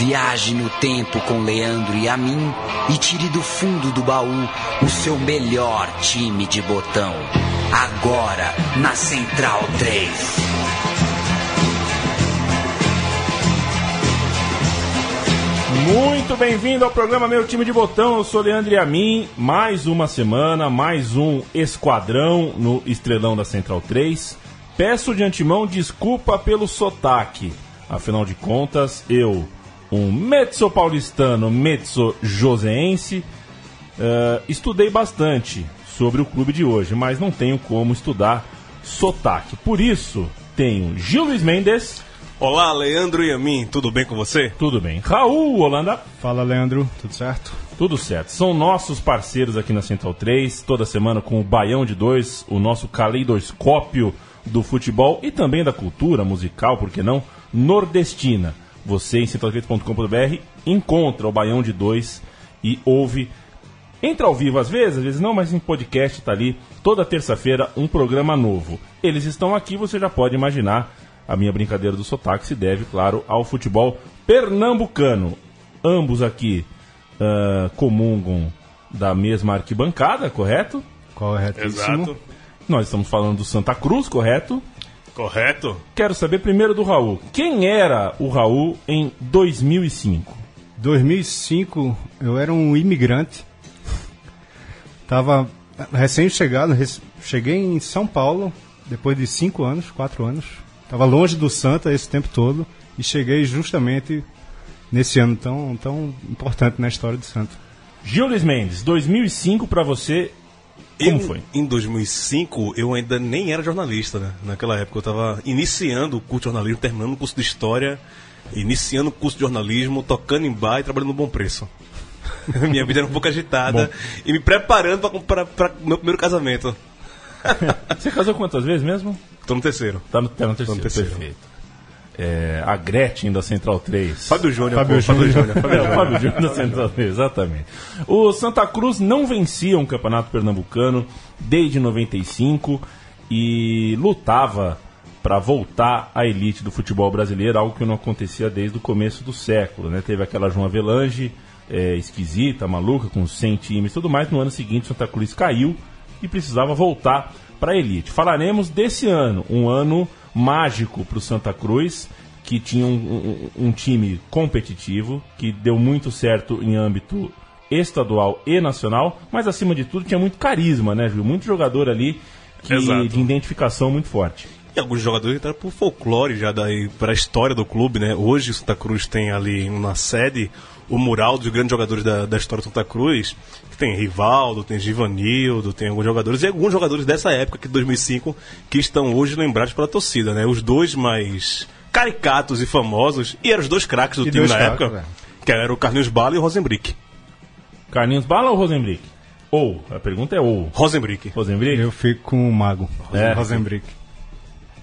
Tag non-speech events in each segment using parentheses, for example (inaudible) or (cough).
Viaje no tempo com Leandro e a mim e tire do fundo do baú o seu melhor time de botão. Agora na Central 3. Muito bem-vindo ao programa Meu Time de Botão. Eu sou Leandro e a mim. Mais uma semana, mais um esquadrão no Estrelão da Central 3. Peço de antemão desculpa pelo sotaque. Afinal de contas, eu, um mezzo paulistano, mezzo joseense, uh, estudei bastante sobre o clube de hoje, mas não tenho como estudar sotaque. Por isso, tenho Gil Luiz Mendes. Olá, Leandro e a mim, tudo bem com você? Tudo bem. Raul Holanda. Fala, Leandro, tudo certo? Tudo certo. São nossos parceiros aqui na Central 3, toda semana com o Baião de Dois, o nosso caleidoscópio do futebol e também da cultura musical, por que não, nordestina. Você em central3.com.br encontra o Baião de Dois e ouve. Entra ao vivo às vezes, às vezes não, mas em podcast está ali toda terça-feira um programa novo. Eles estão aqui, você já pode imaginar a minha brincadeira do sotaque se deve, claro, ao futebol pernambucano. Ambos aqui uh, comungam da mesma arquibancada, correto? Correto. Exato. Nós estamos falando do Santa Cruz, correto? Correto. Quero saber primeiro do Raul. Quem era o Raul em 2005? 2005 eu era um imigrante. Tava recém-chegado, cheguei em São Paulo depois de cinco anos, quatro anos. Estava longe do Santa esse tempo todo e cheguei justamente nesse ano tão, tão importante na história do Santa. Gil Luiz Mendes, 2005 para você, como Eu, foi? Em 2005, eu ainda nem era jornalista, né? Naquela época eu estava iniciando o curso de jornalismo, terminando o curso de História, iniciando o curso de jornalismo, tocando em bar e trabalhando no Bom Preço. (laughs) Minha vida era um pouco agitada Bom. e me preparando para meu primeiro casamento. (laughs) Você casou quantas vezes mesmo? Tô no terceiro. Tá no, tá no terceiro, no terceiro. perfeito. É, a Gretchen da Central 3. Fábio Júnior, Fábio pô, Fábio Júnior. Fábio É, Júnior. Fábio Júnior da Central 3, exatamente. O Santa Cruz não vencia um campeonato pernambucano desde 95 e lutava para voltar à elite do futebol brasileiro, algo que não acontecia desde o começo do século. Né? Teve aquela João Avelange é, esquisita, maluca, com 100 times e tudo mais. No ano seguinte, Santa Cruz caiu e precisava voltar para a elite. Falaremos desse ano, um ano mágico para o Santa Cruz, que tinha um, um- um time competitivo, que deu muito certo em âmbito estadual e nacional, mas acima de tudo tinha muito carisma, né, viu? Muito jogador ali que, de identificação muito forte. E alguns jogadores entraram pro folclore já daí para a história do clube, né? Hoje o Santa Cruz tem ali na sede o mural dos grandes jogadores da, da história do Santa Cruz, tem Rivaldo, tem Givanildo, tem alguns jogadores e alguns jogadores dessa época que de 2005 que estão hoje lembrados pela torcida, né? Os dois mais caricatos e famosos e eram os dois craques do E time na craques, época, velho. que eram o Carlinhos Bala e o Rosenbrick. Carlinhos Bala ou Rosenbrick? Ou, a pergunta é ou. Rosenbrick. Rosenbrick? Eu fico com o Mago, É. Rosenbrick.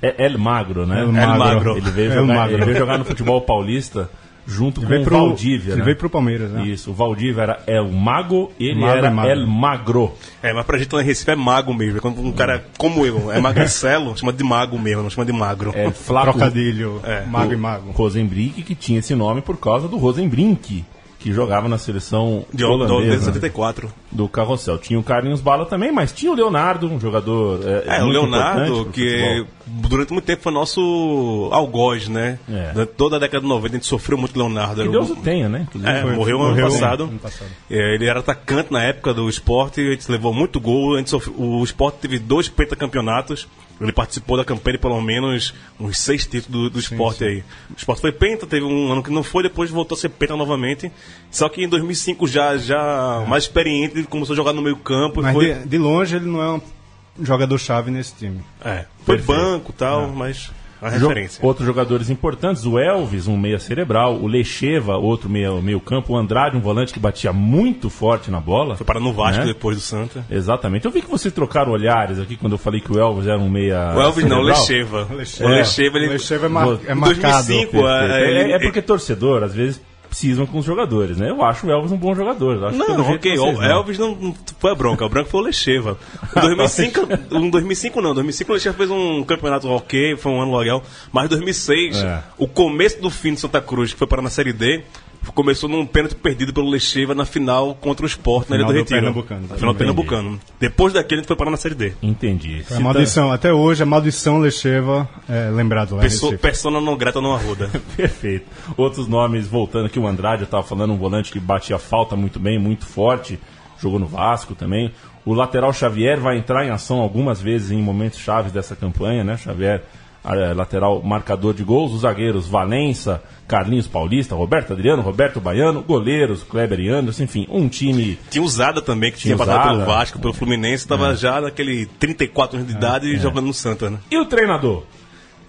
É El Magro, né? El Magro. Ele veio, El jogar, Magro. ele veio jogar no futebol paulista junto com veio o pro- Valdívia, ele né? veio pro Palmeiras, né? Isso, o Valdívia era El Mago e ele Mago era é Magro. El Magro. É, mas pra gente lá em Recife é mago mesmo. É Quando um cara como eu é magricelo, chama de mago mesmo, não chama de magro. É Flaco Trocadilho, É. Mago o e Mago. Rosenbrink, que tinha esse nome por causa do Rosenbrink, que jogava na seleção De, de, de holandesa. 74. do Carrossel. Tinha o Carlinhos Bala também, mas tinha o Leonardo, um jogador. É, É, o Leonardo, que futebol. Durante muito tempo foi nosso algoz, né? É. Durante Toda a década de 90 a gente sofreu muito Leonardo. Que Deus o- tenha, né? É, foi- morreu ano passado. ano passado. É, ele era atacante na época do esporte, a gente levou muito gol. A gente sofreu- o esporte teve dois pentacampeonatos. Ele participou da campanha de pelo menos uns seis títulos do, do esporte aí. O esporte foi penta, teve um ano que não foi, depois voltou a ser penta novamente. Só que em 2005 já, já mais experiente, ele começou a jogar no meio campo. Mas foi, de, de longe ele não é um jogador-chave nesse time. é, foi Perfeito. banco e tal, mas a Jo- referência. Outros jogadores importantes, o Elvis, um meia cerebral, o Lecheva, outro meia, meio campo, o Andrade, um volante que batia muito forte na bola. Foi parar no Vasco né? depois do Santa. Exatamente. Eu vi que vocês trocaram olhares aqui quando eu falei que o Elvis era um meia O Elvis não, o cerebral. Lecheva. Lecheva. O Lecheva, ele... O Lecheva é, mar, é marcado. 2005, Perfeito. é, É, ele- é porque torcedor, às vezes, cisma com os jogadores, né? Eu acho o Elvis um bom jogador. eu Acho que Não, ok. O. Elvis não, não foi a bronca, o branco foi o Lecheva. Em 2005, em 2005 não, em 2005 o Lecheva fez um campeonato ok, foi um ano legal. Mas em 2006, É. o começo do fim de Santa Cruz, que foi parar na Série D, começou num pênalti perdido pelo Lecheva na final contra o Sport na Ilha Final do do Retiro. Pernambucano. Na final do. Pernambucano. Depois daquele, a gente foi parar na Série D. Entendi. É a maldição. Até hoje, a maldição Lecheva é lembrado lá Pessoa, persona não grata não arruda. (laughs) Perfeito. Outros nomes, voltando aqui, o Andrade, eu estava falando, um volante que batia falta muito bem, muito forte, jogou no Vasco também. O lateral Xavier vai entrar em ação algumas vezes em momentos chaves dessa campanha, né? Xavier, lateral marcador de gols. Os zagueiros Valença, Carlinhos Paulista, Roberto Adriano, Roberto Baiano, goleiros Kleber e Anderson, enfim, um time Tinha usada também, que tinha, Tinha passado pelo Vasco, pelo Fluminense, estava já naquele 34 anos de idade jogando no Santa, né? E o treinador?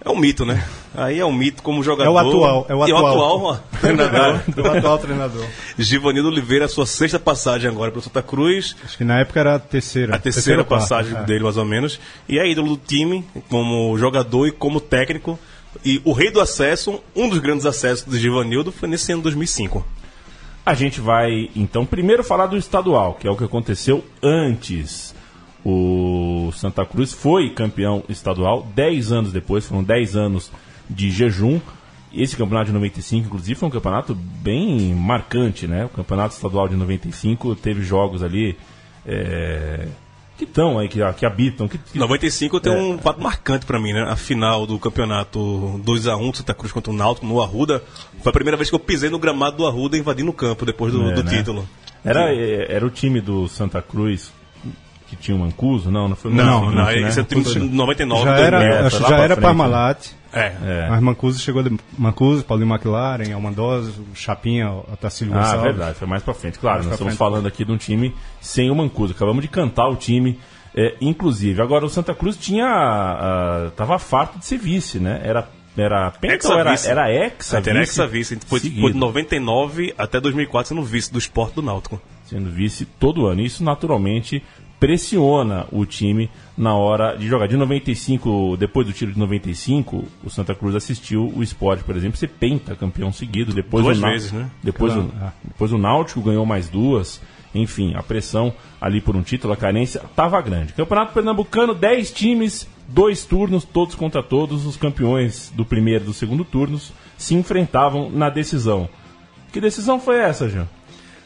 É um mito, né? Aí é um mito como jogador. É o atual, é o atual. ó, (laughs) treinador. Do atual treinador. Givanildo Oliveira, sua sexta passagem agora pelo Santa Cruz. Acho que na época era a terceira. A terceira, passagem é. dele, mais ou menos. E é ídolo do time, como jogador e como técnico. E o rei do acesso, um dos grandes acessos do Givanildo, foi nesse ano de 2005. A gente vai, então, primeiro falar do estadual, que é o que aconteceu antes. O Santa Cruz foi campeão estadual 10 anos depois, foram 10 anos de jejum. Esse campeonato de 95, inclusive, foi um campeonato bem marcante, né? O campeonato estadual de 95 teve jogos ali é, que estão aí, que, que habitam. Que, que- 95 tem É. um fato marcante pra mim, né? A final do campeonato 2x1 do Santa Cruz contra o Náutico no Arruda. Foi a primeira vez que eu pisei no gramado do Arruda invadindo o campo depois do, É, do né? título. Era, é, era o time do Santa Cruz que tinha o Mancuso? Não, não foi o Não, seguinte, não, né? esse é o time de 99 Já 2000. era, É, acho já era frente, Parmalat. É. É. Mas Mancuso chegou de Mancuso, Paulinho McLaren, Almandosa, o Chapinha, o Tacílio Ah, Gonçalves. verdade, foi mais pra frente. Claro, Mais nós estamos frente. falando aqui de um time sem o Mancuso. Acabamos de cantar o time, é, inclusive. Agora, o Santa Cruz tinha. ah, tava farto de ser vice, né? Era, era penta ou era, Ex-vice. era ex Era ex-vice. Foi, Seguido. foi de 99 até 2004 sendo vice do esporte do Náutico. sendo vice todo ano. Isso naturalmente pressiona o time na hora de jogar. De 95, depois do tiro de 95, o Santa Cruz assistiu o esporte, por exemplo, ser penta campeão seguido. Depois Duas o vezes, né? Depois, o, Ah. depois o Náutico ganhou mais duas. Enfim, a pressão ali por um título, a carência, estava grande. Campeonato Pernambucano, 10 times, dois turnos, todos contra todos. Os campeões do primeiro e do segundo turnos se enfrentavam na decisão. Que decisão foi essa, Jean?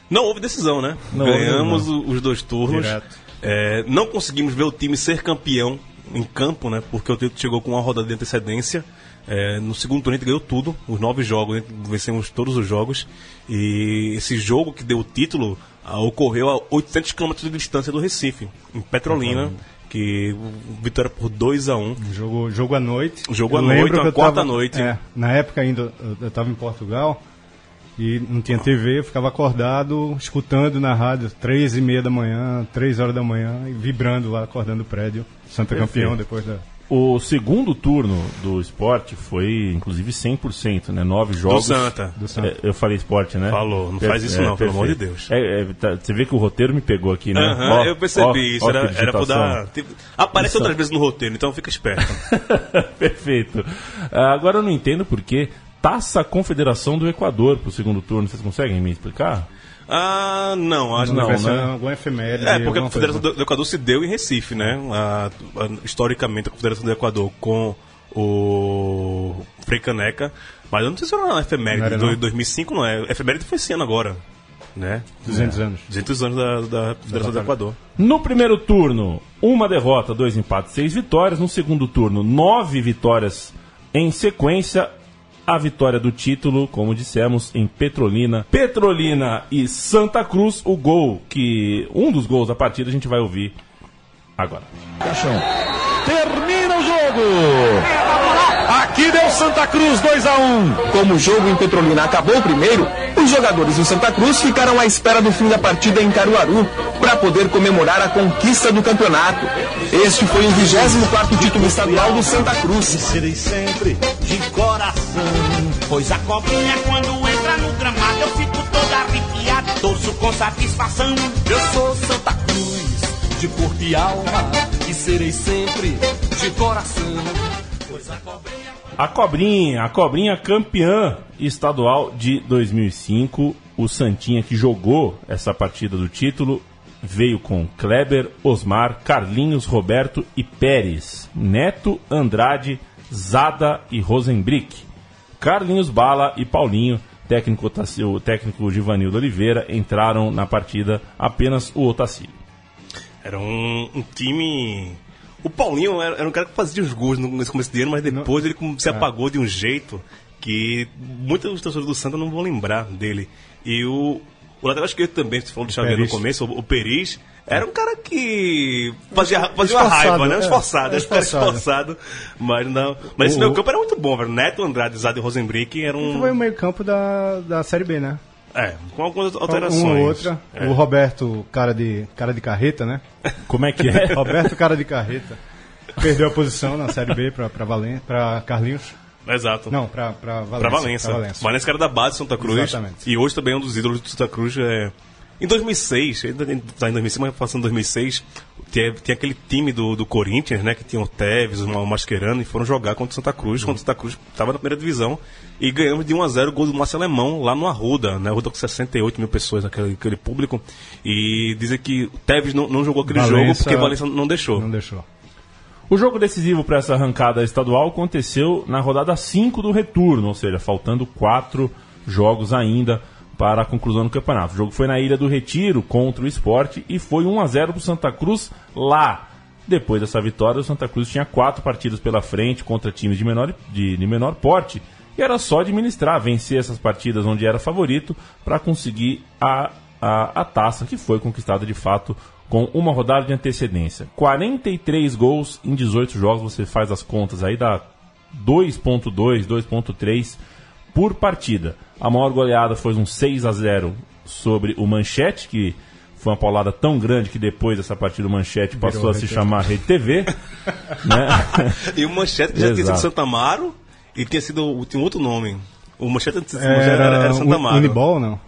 Não houve decisão, né? Não Ganhamos houve, o- os dois turnos. Direto. É, não conseguimos ver o time ser campeão em campo, né? Porque o título chegou com uma rodada de antecedência. É, no segundo turno a gente ganhou tudo, os nove jogos, vencemos todos os jogos. E esse jogo que deu o título ah, ocorreu a 800 km de distância do Recife, em Petrolina, que vitória por 2 a 1 Jogo, jogo à noite. Jogo à noite, uma eu quarta tava- noite. é, na época ainda eu estava em Portugal e não tinha TV, eu ficava acordado, escutando na rádio, três e meia da manhã, três horas da manhã, e vibrando lá, acordando o prédio. Santa Perfeito. campeão depois da. O segundo turno do esporte foi, inclusive, 100%, né? Nove jogos. Santa. Do Santa. É, eu falei esporte, né? Falou, não faz isso não, pelo amor de Deus. É, é, tá, você vê que o roteiro me pegou aqui, né? Aham, Ó, eu percebi ó, isso, ó era, era pra dar. tipo, Aparece outras vezes no roteiro, então fica esperto. (laughs) Perfeito. Agora eu não entendo por que taça Confederação do Equador pro segundo turno. Vocês conseguem me explicar? ah, não, acho Não, Vai ser né? alguma efeméride. É, porque a Confederação coisa. do, do Equador se deu em Recife, né? A- a- historicamente, a Confederação do Equador com o Frei Caneca. Mas eu não sei se era uma efeméride Não era, de não? 2005, não é. Efeméride foi esse ano agora, né? 200 anos. 200 anos da, da Confederação do Equador. No primeiro turno, uma derrota, dois empates, seis vitórias. No segundo turno, nove vitórias em sequência. A vitória do título, como dissemos, em Petrolina. Petrolina e Santa Cruz, o gol que. Um dos gols da partida a gente vai ouvir agora. Termina o jogo. Aqui deu Santa Cruz 2 a 1. Como o jogo em Petrolina acabou primeiro, os jogadores do Santa Cruz ficaram à espera do fim da partida em Caruaru para poder comemorar a conquista do campeonato. Este foi o 24º título estadual do Santa Cruz. Serei sempre de coração. Pois a cobrinha quando entra no gramado eu fico toda arrepiada, torço com satisfação. Eu sou Santa Cruz, de corpo e alma, e serei sempre de coração. Pois a cobrinha A Cobrinha, a Cobrinha campeã estadual de 2005. O Santinha que jogou essa partida do título veio com Kleber, Osmar, Carlinhos, Roberto e Pérez, Neto, Andrade, Zada e Rosenbrick. Carlinhos Bala e Paulinho, técnico, o técnico Givanildo Oliveira, entraram na partida apenas o Otacílio. Era um, um time. O Paulinho era, era um cara que fazia os gols no- nesse começo de ano, mas depois ele se apagou de um jeito que muitos dos torcedores do Santa não vão lembrar dele. E o, o lateral esquerdo também, você falou do Xavier no começo, o, o Peris, era um cara que fazia, fazia uma Esforçado, raiva, né? é, Esforçado, é era esforçado. esforçado. Mas não. Mas esse O- meu campo era muito bom, velho. Neto, Andrade, Zado e Rosenbrick era um. Foi o meio campo da, da Série B, né? É, com algumas alterações. Uma ou outra. É. O Roberto, cara de, cara de carreta, né? (laughs) Como é que é? (laughs) Roberto, cara de carreta. Perdeu a posição na Série B pra, pra, Valen pra Carlinhos. Exato. Não, pra, pra Valência. Pra Valença. pra Valença. Valença era da base de Santa Cruz. Exatamente. E hoje também é um dos ídolos de Santa Cruz. É... Em 2006, ainda está em 2005, mas passando em 2006, tinha, tinha aquele time do, do Corinthians, né? Que tinha o Tevez, o Mascherano, e foram jogar contra o Santa Cruz, Uhum. quando o Santa Cruz estava na primeira divisão. E ganhamos de 1 a 0 o gol do Márcio Alemão, lá no Arruda, né? Arruda com 68 mil pessoas naquele aquele público. E dizem que o Tevez não, não jogou aquele jogo Valença- porque Valença não deixou. Não deixou. O jogo decisivo para essa arrancada estadual aconteceu na rodada 5 do retorno, ou seja, faltando quatro jogos ainda para a conclusão do campeonato. O jogo foi na Ilha do Retiro contra o Esporte e foi 1 a 0 para o Santa Cruz lá. Depois dessa vitória, o Santa Cruz tinha quatro partidas pela frente contra times de menor, de, de menor porte e era só administrar, vencer essas partidas onde era favorito para conseguir a, a, a taça que foi conquistada de fato com uma rodada de antecedência. 43 gols em 18 jogos, você faz as contas aí, dá 2.2, 2.3 por partida. A maior goleada foi um 6 a 0 sobre o Manchete, que foi uma paulada tão grande que depois dessa partida o Manchete passou Virou a se chamar Rede TV. (laughs) né? E o Manchete já tinha sido. Santa Amaro e tinha sido tinha um outro nome. O Manchete, o Manchete Era, era, era Santa Amaro. Unibol, não?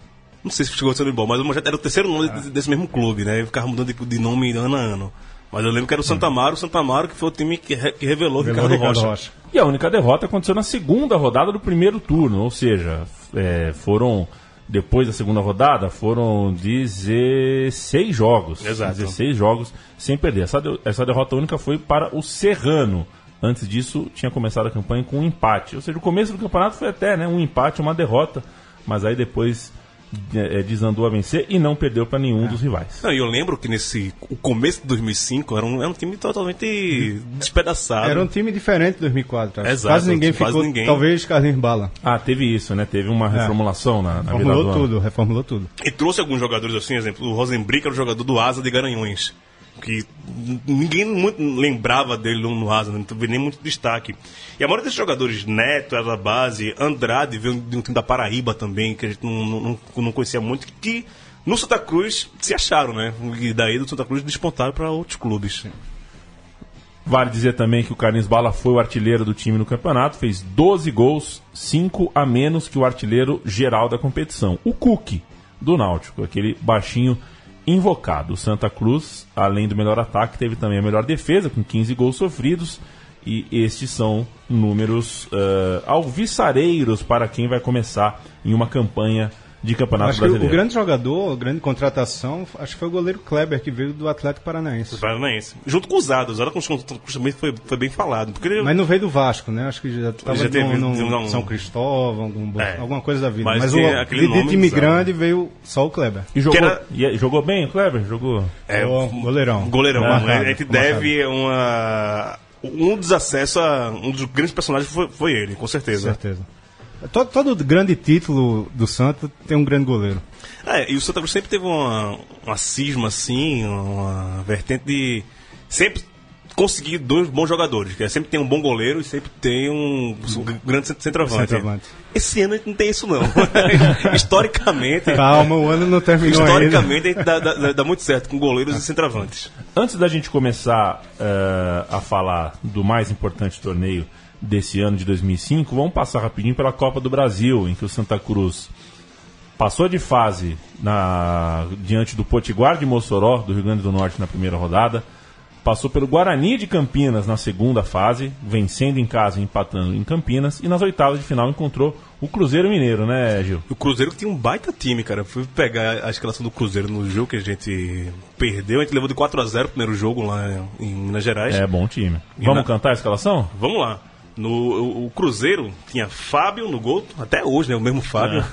Não sei se chegou a ser Unibol, mas o Manchete era o terceiro nome desse, desse mesmo clube, né? Ele ficava mudando de, de nome ano a ano. Mas eu lembro que era o Santa Amaro, o Santa Amaro que foi o time que, re- que revelou, Pelo Ricardo, Ricardo Rocha. Rocha. E a única derrota aconteceu na segunda rodada do primeiro turno, ou seja, é, foram depois da segunda rodada foram 16 jogos. Exato. 16 jogos sem perder. Essa, de- essa derrota única foi para o Serrano. Antes disso, tinha começado a campanha com um empate. Ou seja, o começo do campeonato foi até né, um empate, uma derrota, mas aí depois desandou a vencer e não perdeu para nenhum dos rivais. Não, e eu lembro que nesse o começo de 2005 era um, era um time totalmente despedaçado. Era um time diferente de 2004. acho. Exato, quase ninguém quase ficou. ninguém. Talvez Carlinhos Bala. Ah, teve isso, né? Teve uma reformulação na, na virada Reformulou do ano. tudo, reformulou tudo. E trouxe alguns jogadores assim, exemplo, o Rosenbrick era o jogador do Asa de Garanhuns. Que ninguém muito lembrava dele no, no Asa, não teve nem muito destaque. E a maioria desses jogadores, Neto era da base, Andrade veio de um time da Paraíba também, que a gente não, não, não conhecia muito, que no Santa Cruz se acharam, né? E daí do Santa Cruz despontaram para outros clubes. Vale dizer também que o Carlinhos Bala foi o artilheiro do time no campeonato, fez 12 gols, 5 a menos que o artilheiro geral da competição. O Cook, do Náutico, aquele baixinho invocado. O Santa Cruz, além do melhor ataque, teve também a melhor defesa, com 15 gols sofridos. E estes são números eh, alviçareiros para quem vai começar em uma campanha de campeonato Acho que o brasileiro. grande jogador, a grande contratação, acho que foi o goleiro Kleber, que veio do Atlético Paranaense. Paranaense. Junto com os Ados, era com os Santa Cruz também foi, foi bem falado. Porque ele- Mas não veio do Vasco, né? Acho que já estava Já teve- no, teve um- São Cristóvão, algum- É. alguma coisa da vida. Mas Mas, o de, de nome time grande veio só o Kleber. E jogou, era- e- jogou bem o Kleber? Jogou. É, Ó, goleirão. Goleirão. Marcado, a gente marcado. deve uma. Um dos acessos a. Um dos grandes personagens foi, foi ele, com Com certeza. Todo, todo grande título do Santos tem um grande goleiro. É, e o Santa Cruz sempre teve uma, uma cisma, assim, uma vertente de. Sempre conseguir dois bons jogadores. Que é, sempre tem um bom goleiro e sempre tem um, um grande cent- centroavante. Centroavante. Esse ano a gente não tem isso, não. (laughs) Historicamente. Calma, o ano não terminou ainda. Historicamente, a gente dá, dá- dá muito certo com goleiros e centroavantes. Antes da gente começar eh, a falar do mais importante torneio desse ano de 2005, vamos passar rapidinho pela Copa do Brasil, em que o Santa Cruz passou de fase na, diante do Potiguar de Mossoró, do Rio Grande do Norte, na primeira rodada. Passou pelo Guarani de Campinas na segunda fase, vencendo em casa e empatando em Campinas. E nas oitavas de final encontrou o Cruzeiro Mineiro, né, Gil? O Cruzeiro que tinha um baita time, cara. Fui pegar a escalação do Cruzeiro no jogo que a gente perdeu. A gente levou de 4 a 0 o primeiro jogo lá em Minas Gerais. É, bom time. Vamos na- cantar a escalação? Vamos lá. No, o, o Cruzeiro tinha Fábio no gol, até hoje, né? O mesmo Fábio.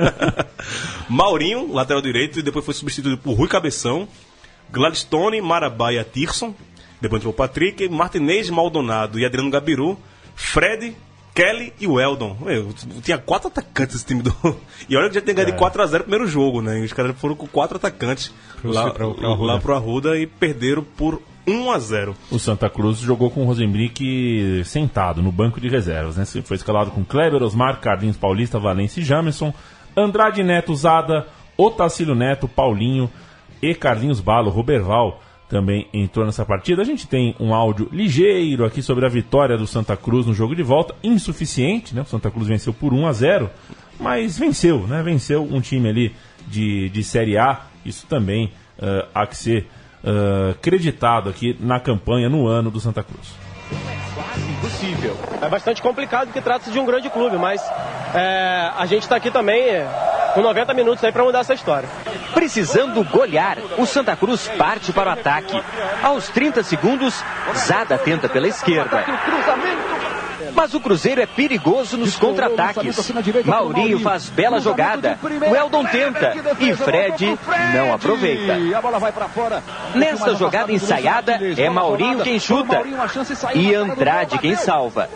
(laughs) Maurinho, lateral direito, e depois foi substituído por Rui Cabeção, Gladstone, Marabaia, Tirson. Depois entrou o Patrick, Martinez, Maldonado e Adriano Gabiru, Fred, Kelly e o Eldon. Meu, tinha quatro atacantes esse time do. (laughs) E olha que já tem ganhado de 4x0 no primeiro jogo, né? E os caras foram com quatro atacantes lá, pro Arruda. lá pro Arruda e perderam por 1x0. O Santa Cruz jogou com o Rosenbrick sentado no banco de reservas, né? Foi escalado com Kleber, Osmar, Carlinhos Paulista, Valência e Jamerson, Andrade Neto, Zada, Otacílio Neto, Paulinho e Carlinhos Balo, Roberval também entrou nessa partida. A gente tem um áudio ligeiro aqui sobre a vitória do Santa Cruz no jogo de volta, insuficiente, né? O Santa Cruz venceu por 1 a 0, mas venceu, né? Venceu um time ali de, de Série A. Isso também eh, há que ser eh, creditado aqui na campanha no ano do Santa Cruz. impossível. É bastante complicado porque trata-se de um grande clube, mas é, a gente está aqui também é, com 90 minutos aí para mudar essa história. Precisando golear, o Santa Cruz parte para o ataque. Aos 30 segundos, Zada tenta pela esquerda. Mas o Cruzeiro é perigoso nos contra-ataques. Maurinho faz bela jogada. O Eldon tenta e Fred não aproveita. Nesta jogada ensaiada, é Maurinho quem chuta e Andrade quem salva.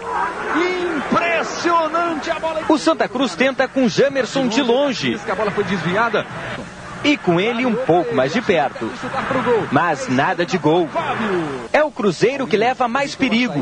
Impressionante a bola. O Santa Cruz tenta com Jamerson de longe A bola foi desviada. E com ele um pouco mais de perto. Chutar pro gol. Mas nada de gol. É o Cruzeiro que leva mais perigo.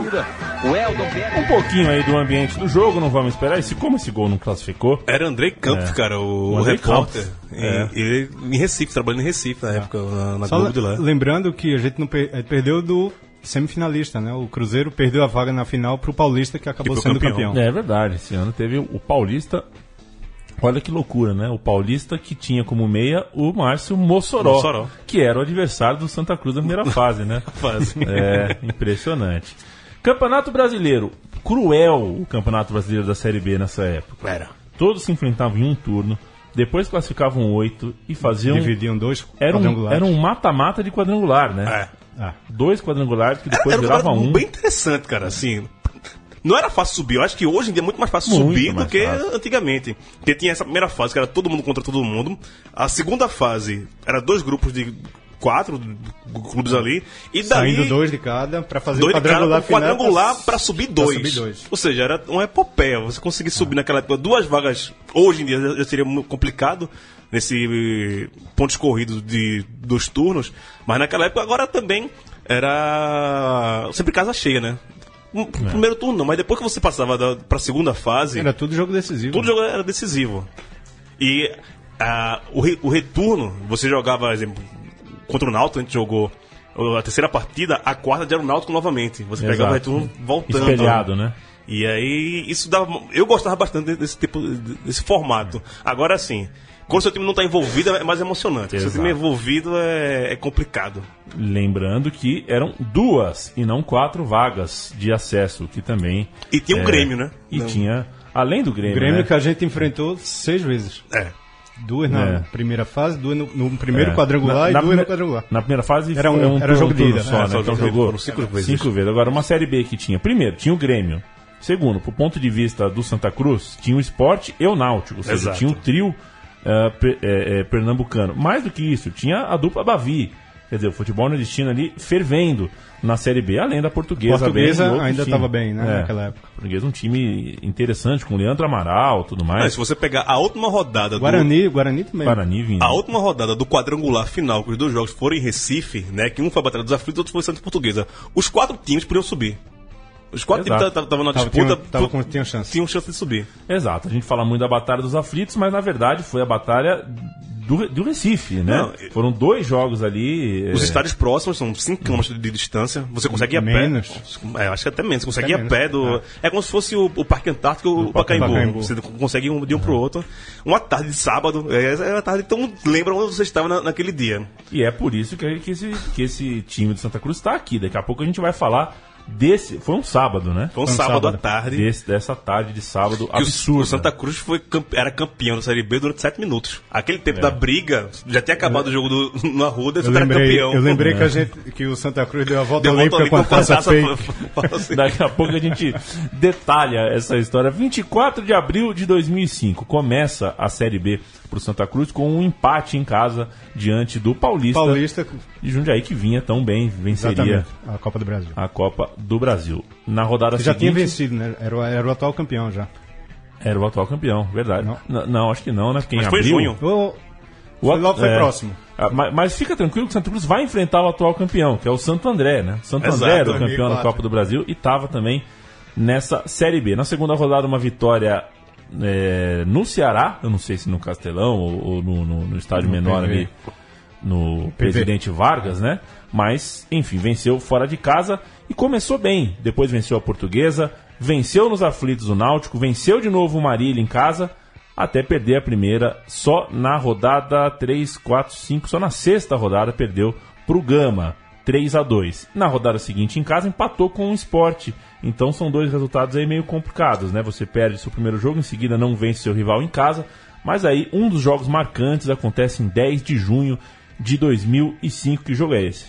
O Eldon. Um pouquinho aí do ambiente do jogo, não vamos esperar. E se como esse gol não classificou, Era Andrei Campos, É. cara, o, O repórter. É. Ele em Recife, trabalhando em Recife na época, na, na Só Globo de lá. lembrando que a gente não per- eh, perdeu do semifinalista, né? O Cruzeiro perdeu a vaga na final pro Paulista, que acabou sendo campeão. campeão. É verdade, esse ano teve o Paulista. Olha que loucura, né? O Paulista que tinha como meia o Márcio Mossoró, Mossoró. que era o adversário do Santa Cruz na primeira (laughs) fase, né? Fase. É, impressionante. Campeonato Brasileiro. Cruel o Campeonato Brasileiro da Série B nessa época. Era. Todos se enfrentavam em um turno, depois classificavam oito e faziam. Dividiam dois Era um, quadrangulares. era um mata-mata de quadrangular, né? É. Ah, Dois quadrangulares que depois Era um viravam campeonato um. bem interessante, cara, assim. Não era fácil subir, eu acho que hoje em dia é muito mais fácil Muito subir do mais que fácil. antigamente. Porque tinha essa primeira fase, que era todo mundo contra todo mundo. A segunda fase era dois grupos de quatro clubes ali. E daí. saindo dois de cada pra fazer dois o de cada, quadrangular um final. quadrangular pra subir dois. subir dois. Ou seja, era uma epopeia. Você conseguir subir naquela época duas vagas, hoje em dia já- seria muito complicado, nesse eh, pontos corridos de dois turnos. Mas naquela época agora também era sempre casa cheia, né? Um- Primeiro turno não, mas depois que você passava da, pra segunda fase, Era tudo jogo decisivo. todo jogo era decisivo. E o, re- o retorno, você jogava, exemplo, contra o Náutico, a gente jogou a terceira partida, a quarta já era o Náutico novamente. Você pegava o Exato. retorno voltando. Espelhado, né? E aí, isso dava. Eu gostava bastante desse tipo, desse formato. Agora sim, quando seu time não está envolvido, é mais emocionante. Se seu Exato. time é envolvido, é, é complicado. Lembrando que eram duas e não quatro vagas de acesso, que também. E tinha um é, Grêmio, né? E Não. tinha, além do O Grêmio. Grêmio né? que a gente enfrentou seis vezes. É. Duas na É. primeira fase, duas no, no primeiro É. quadrangular e duas no quadrangular. Na primeira fase Era um- foi era turno- jogo de ida, só, é, né? só Então jogou foram cinco vezes. cinco vezes. Agora, uma Série B que tinha. Primeiro, tinha o Grêmio. Segundo, pro ponto de vista do Santa Cruz, tinha o Esporte e o Náutico. Ou seja, Exato. tinha o trio pe- eh, eh, pernambucano. Mais do que isso, tinha a dupla Bavi. Quer dizer, o futebol nordestino ali fervendo na Série B, além da portuguesa. Portuguesa bem, ainda times. tava bem, né, É. naquela época. Portuguesa, um time interessante, com Leandro Amaral tudo Mas mais. se você pegar a última rodada do. Guarani, Guarani também. Guarani vindo. A última rodada do quadrangular final, que os dois jogos foram em Recife, né? Que um foi a Batalha dos Aflitos, outro foi Santa Portuguesa. Os quatro times podiam subir. Os quatro Exato. times estavam na disputa. tava tinham chance. Tinham chance de subir. Exato, a gente fala muito da Batalha dos Aflitos, mas na verdade foi a batalha do, do Recife, né? Não, Foram dois jogos ali. Os é, estádios próximos são 5 km de distância. Você consegue ir a Menos. pé. É, acho que até menos. Você consegue Até ir a pé do. É. como se fosse o, o Parque Antártico e o Pacaembu. Pacaembu. Você consegue ir um, de um pro outro. Uma tarde de sábado. É, é uma tarde então lembra onde você estava na- naquele dia. E é por isso que, que esse, que esse time do Santa Cruz está aqui. Daqui a pouco a gente vai falar desse. Foi um sábado, né? Foi um Foi um sábado, sábado. à tarde. Desse, dessa tarde de sábado que absurdo. O Santa Cruz foi, era campeão da Série B durante 7 minutos. Aquele tempo da briga, já tinha acabado o jogo do, (laughs) no Arruda, Eu você era lembrei, campeão. eu lembrei que, a gente, que o Santa Cruz deu a volta Deu olímpica (laughs) com a taça fake. Daqui a pouco a gente detalha essa história. 24 de abril de 2005 começa a Série B pro Santa Cruz com um empate em casa diante do Paulista, Paulista, de Jundiaí que vinha tão bem, venceria exatamente, a Copa do Brasil. a Copa do Brasil. Na rodada Que já tinha seguinte vencido, né? Era, o- era o atual campeão já. era o atual campeão, verdade. Não. Não, acho que não, né? Porque em Mas foi junho. O, o foi logo foi é. próximo. Ah, Mas, mas fica tranquilo que o Santa Cruz vai enfrentar o atual campeão, que é o Santo André, né? O Santo Exato, André era o campeão 2004. da Copa do Brasil e estava também nessa Série B. Na segunda rodada, uma vitória é, no Ceará, eu não sei se no Castelão ou, ou no, no- no estádio No menor PV. ali, no Presidente Vargas, né? Mas, enfim, venceu fora de casa e começou bem. Depois venceu a Portuguesa, venceu nos aflitos o Náutico, venceu de novo o Marília em casa, até perder a primeira só na rodada 3, 4, 5, só na sexta rodada perdeu pro Gama. 3 a 2 Na rodada seguinte em casa empatou com o Sport. Então são dois resultados aí meio complicados, né? Você perde seu primeiro jogo, em seguida não vence seu rival em casa. Mas aí um dos jogos marcantes acontece em 10 de junho de 2005. Que jogo é esse?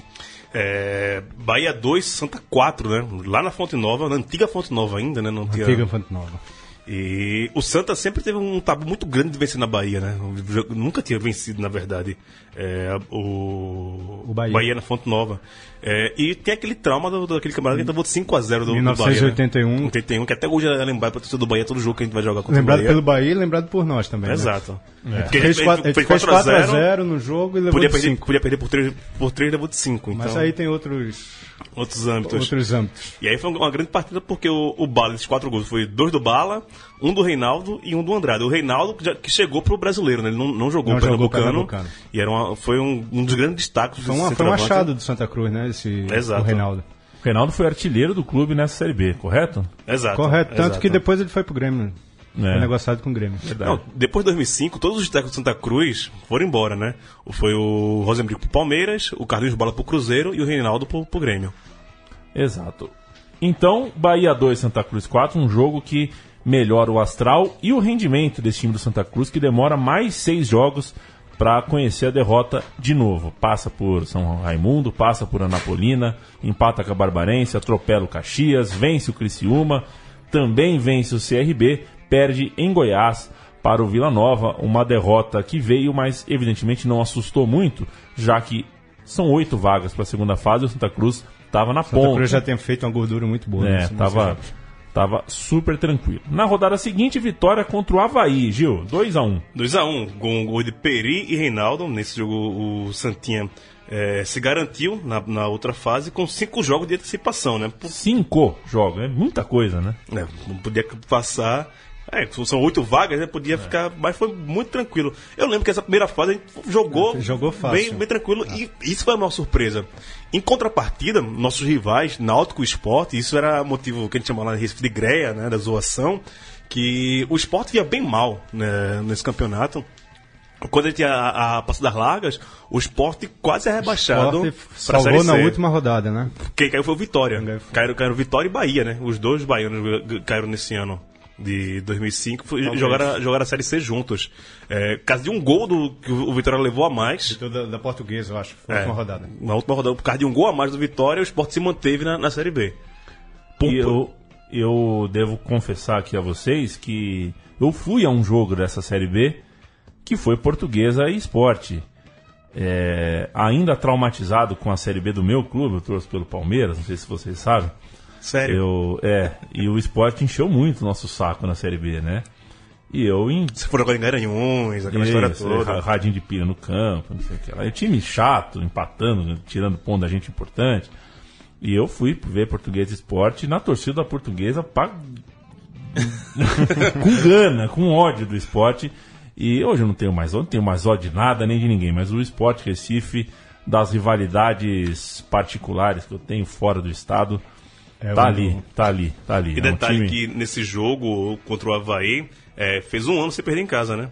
É, Bahia 2, Santa 4, né? Lá na Fonte Nova, na antiga Fonte Nova ainda, né? Não tinha... Antiga Fonte Nova. E o Santa sempre teve um tabu muito grande de vencer na Bahia, né? Nunca tinha vencido, na verdade, é, o, O Bahia. na Fonte Nova. É, e tem aquele trauma do, daquele camarada que de 5x0 do, do 1981. Bahia. Né? 81, que até hoje é lembrado torcida do Bahia todo jogo que a gente vai jogar contra Lembrado o Bahia. pelo Bahia e lembrado por nós também. né? Exato. É. Porque Fez ele 4 fez fez 4 a 0, 0 no jogo e levou podia de perder, 5. podia perder por 3, por 3 levou de 5. Então, Mas aí tem outros, outros âmbitos. outros âmbitos. E aí foi uma grande partida porque o, o Bala, esses quatro gols, foi dois do Bala, um do Reinaldo e um do Andrade. O Reinaldo que, já- que chegou pro brasileiro, né? Ele não, não jogou Não jogou Pernambucano. Pernambucano. E era uma, foi um, um dos grandes destaques Foi, uma, foi um achado do Santa Cruz, né? Esse, Exato. O Reinaldo. O Reinaldo foi artilheiro do clube nessa Série B, correto? Exato. Correto. Tanto exato. que depois ele foi pro Grêmio. né? É. Foi negociado com o Grêmio. Não, depois de 2005, todos os técnicos do Santa Cruz foram embora, né? Foi o Rosenbrick pro Palmeiras, o Carlinhos Bola pro Cruzeiro e o Reinaldo pro, pro Grêmio. Exato. Então, Bahia 2, Santa Cruz 4, um jogo que melhora o astral e o rendimento desse time do Santa Cruz, que demora mais seis jogos para conhecer a derrota de novo. Passa por São Raimundo, passa por Anapolina, empata com a Barbarense, atropela o Caxias, vence o Criciúma, também vence o CRB, perde em Goiás para o Vila Nova, uma derrota que veio, mas evidentemente não assustou muito, já que são oito vagas para a segunda fase e o Santa Cruz estava na Santa ponta. Cruz já tem feito uma gordura muito boa. É, nesse- tava, super tranquilo. Na rodada seguinte, vitória contra o Havaí, Gil, 2 a 1 2x1, com um gol de Peri e Reinaldo. Nesse jogo, o Santinha eh, se garantiu na, na outra fase com cinco jogos de antecipação, né? Por- Cinco jogos, é muita coisa, né? né, não podia passar. É, são oito vagas, né? Podia ficar. Mas foi muito tranquilo. Eu lembro que essa primeira fase a gente jogou, Jogou fácil. Bem, bem tranquilo. E isso foi uma surpresa. Em contrapartida, nossos rivais, Náutico e Esporte, isso era motivo que a gente chama lá em Recife de greia, né? Da zoação. Que o esporte via bem mal né, nesse campeonato. Quando ele tinha a, a passada das largas, o esporte quase é rebaixado. Salvou na última rodada, né? Quem caiu foi o Vitória. Caiu- Caíram, caíram Vitória e Bahia, né? Os dois baianos g- caíram nesse ano de 2005. Foi, Talvez. jogaram, a- jogaram a Série C juntos. É, caso de um gol do, que o Vitória levou a mais. Da, da portuguesa, eu acho. Foi a É, última rodada. Na última rodada, por causa de um gol a mais do Vitória, o Sport se manteve na, na Série B. Por- E eu, eu devo confessar aqui a vocês que eu fui a um jogo dessa Série B que foi Portuguesa e Esporte. É, ainda traumatizado com a Série B do meu clube, eu trouxe pelo Palmeiras, não sei se vocês sabem. Sério. Eu, é, e o esporte encheu muito o nosso saco na Série B, né? E eu em Você foi jogar em Garanhuns, aquela história Isso, toda. ra- radinho de pilha no campo, não sei o que lá. E time chato, empatando, tirando ponto da gente importante. E eu fui ver Português Esporte na torcida da portuguesa pra... (laughs) com gana, com ódio do esporte. E hoje eu não tenho mais, eu não tenho mais ó de nada nem de ninguém, mas o Sport Recife, das rivalidades particulares que eu tenho fora do estado, É tá um- ali, tá ali, tá ali. E É um detalhe time- que nesse jogo contra o Havaí, é, fez um ano sem perder em casa, né?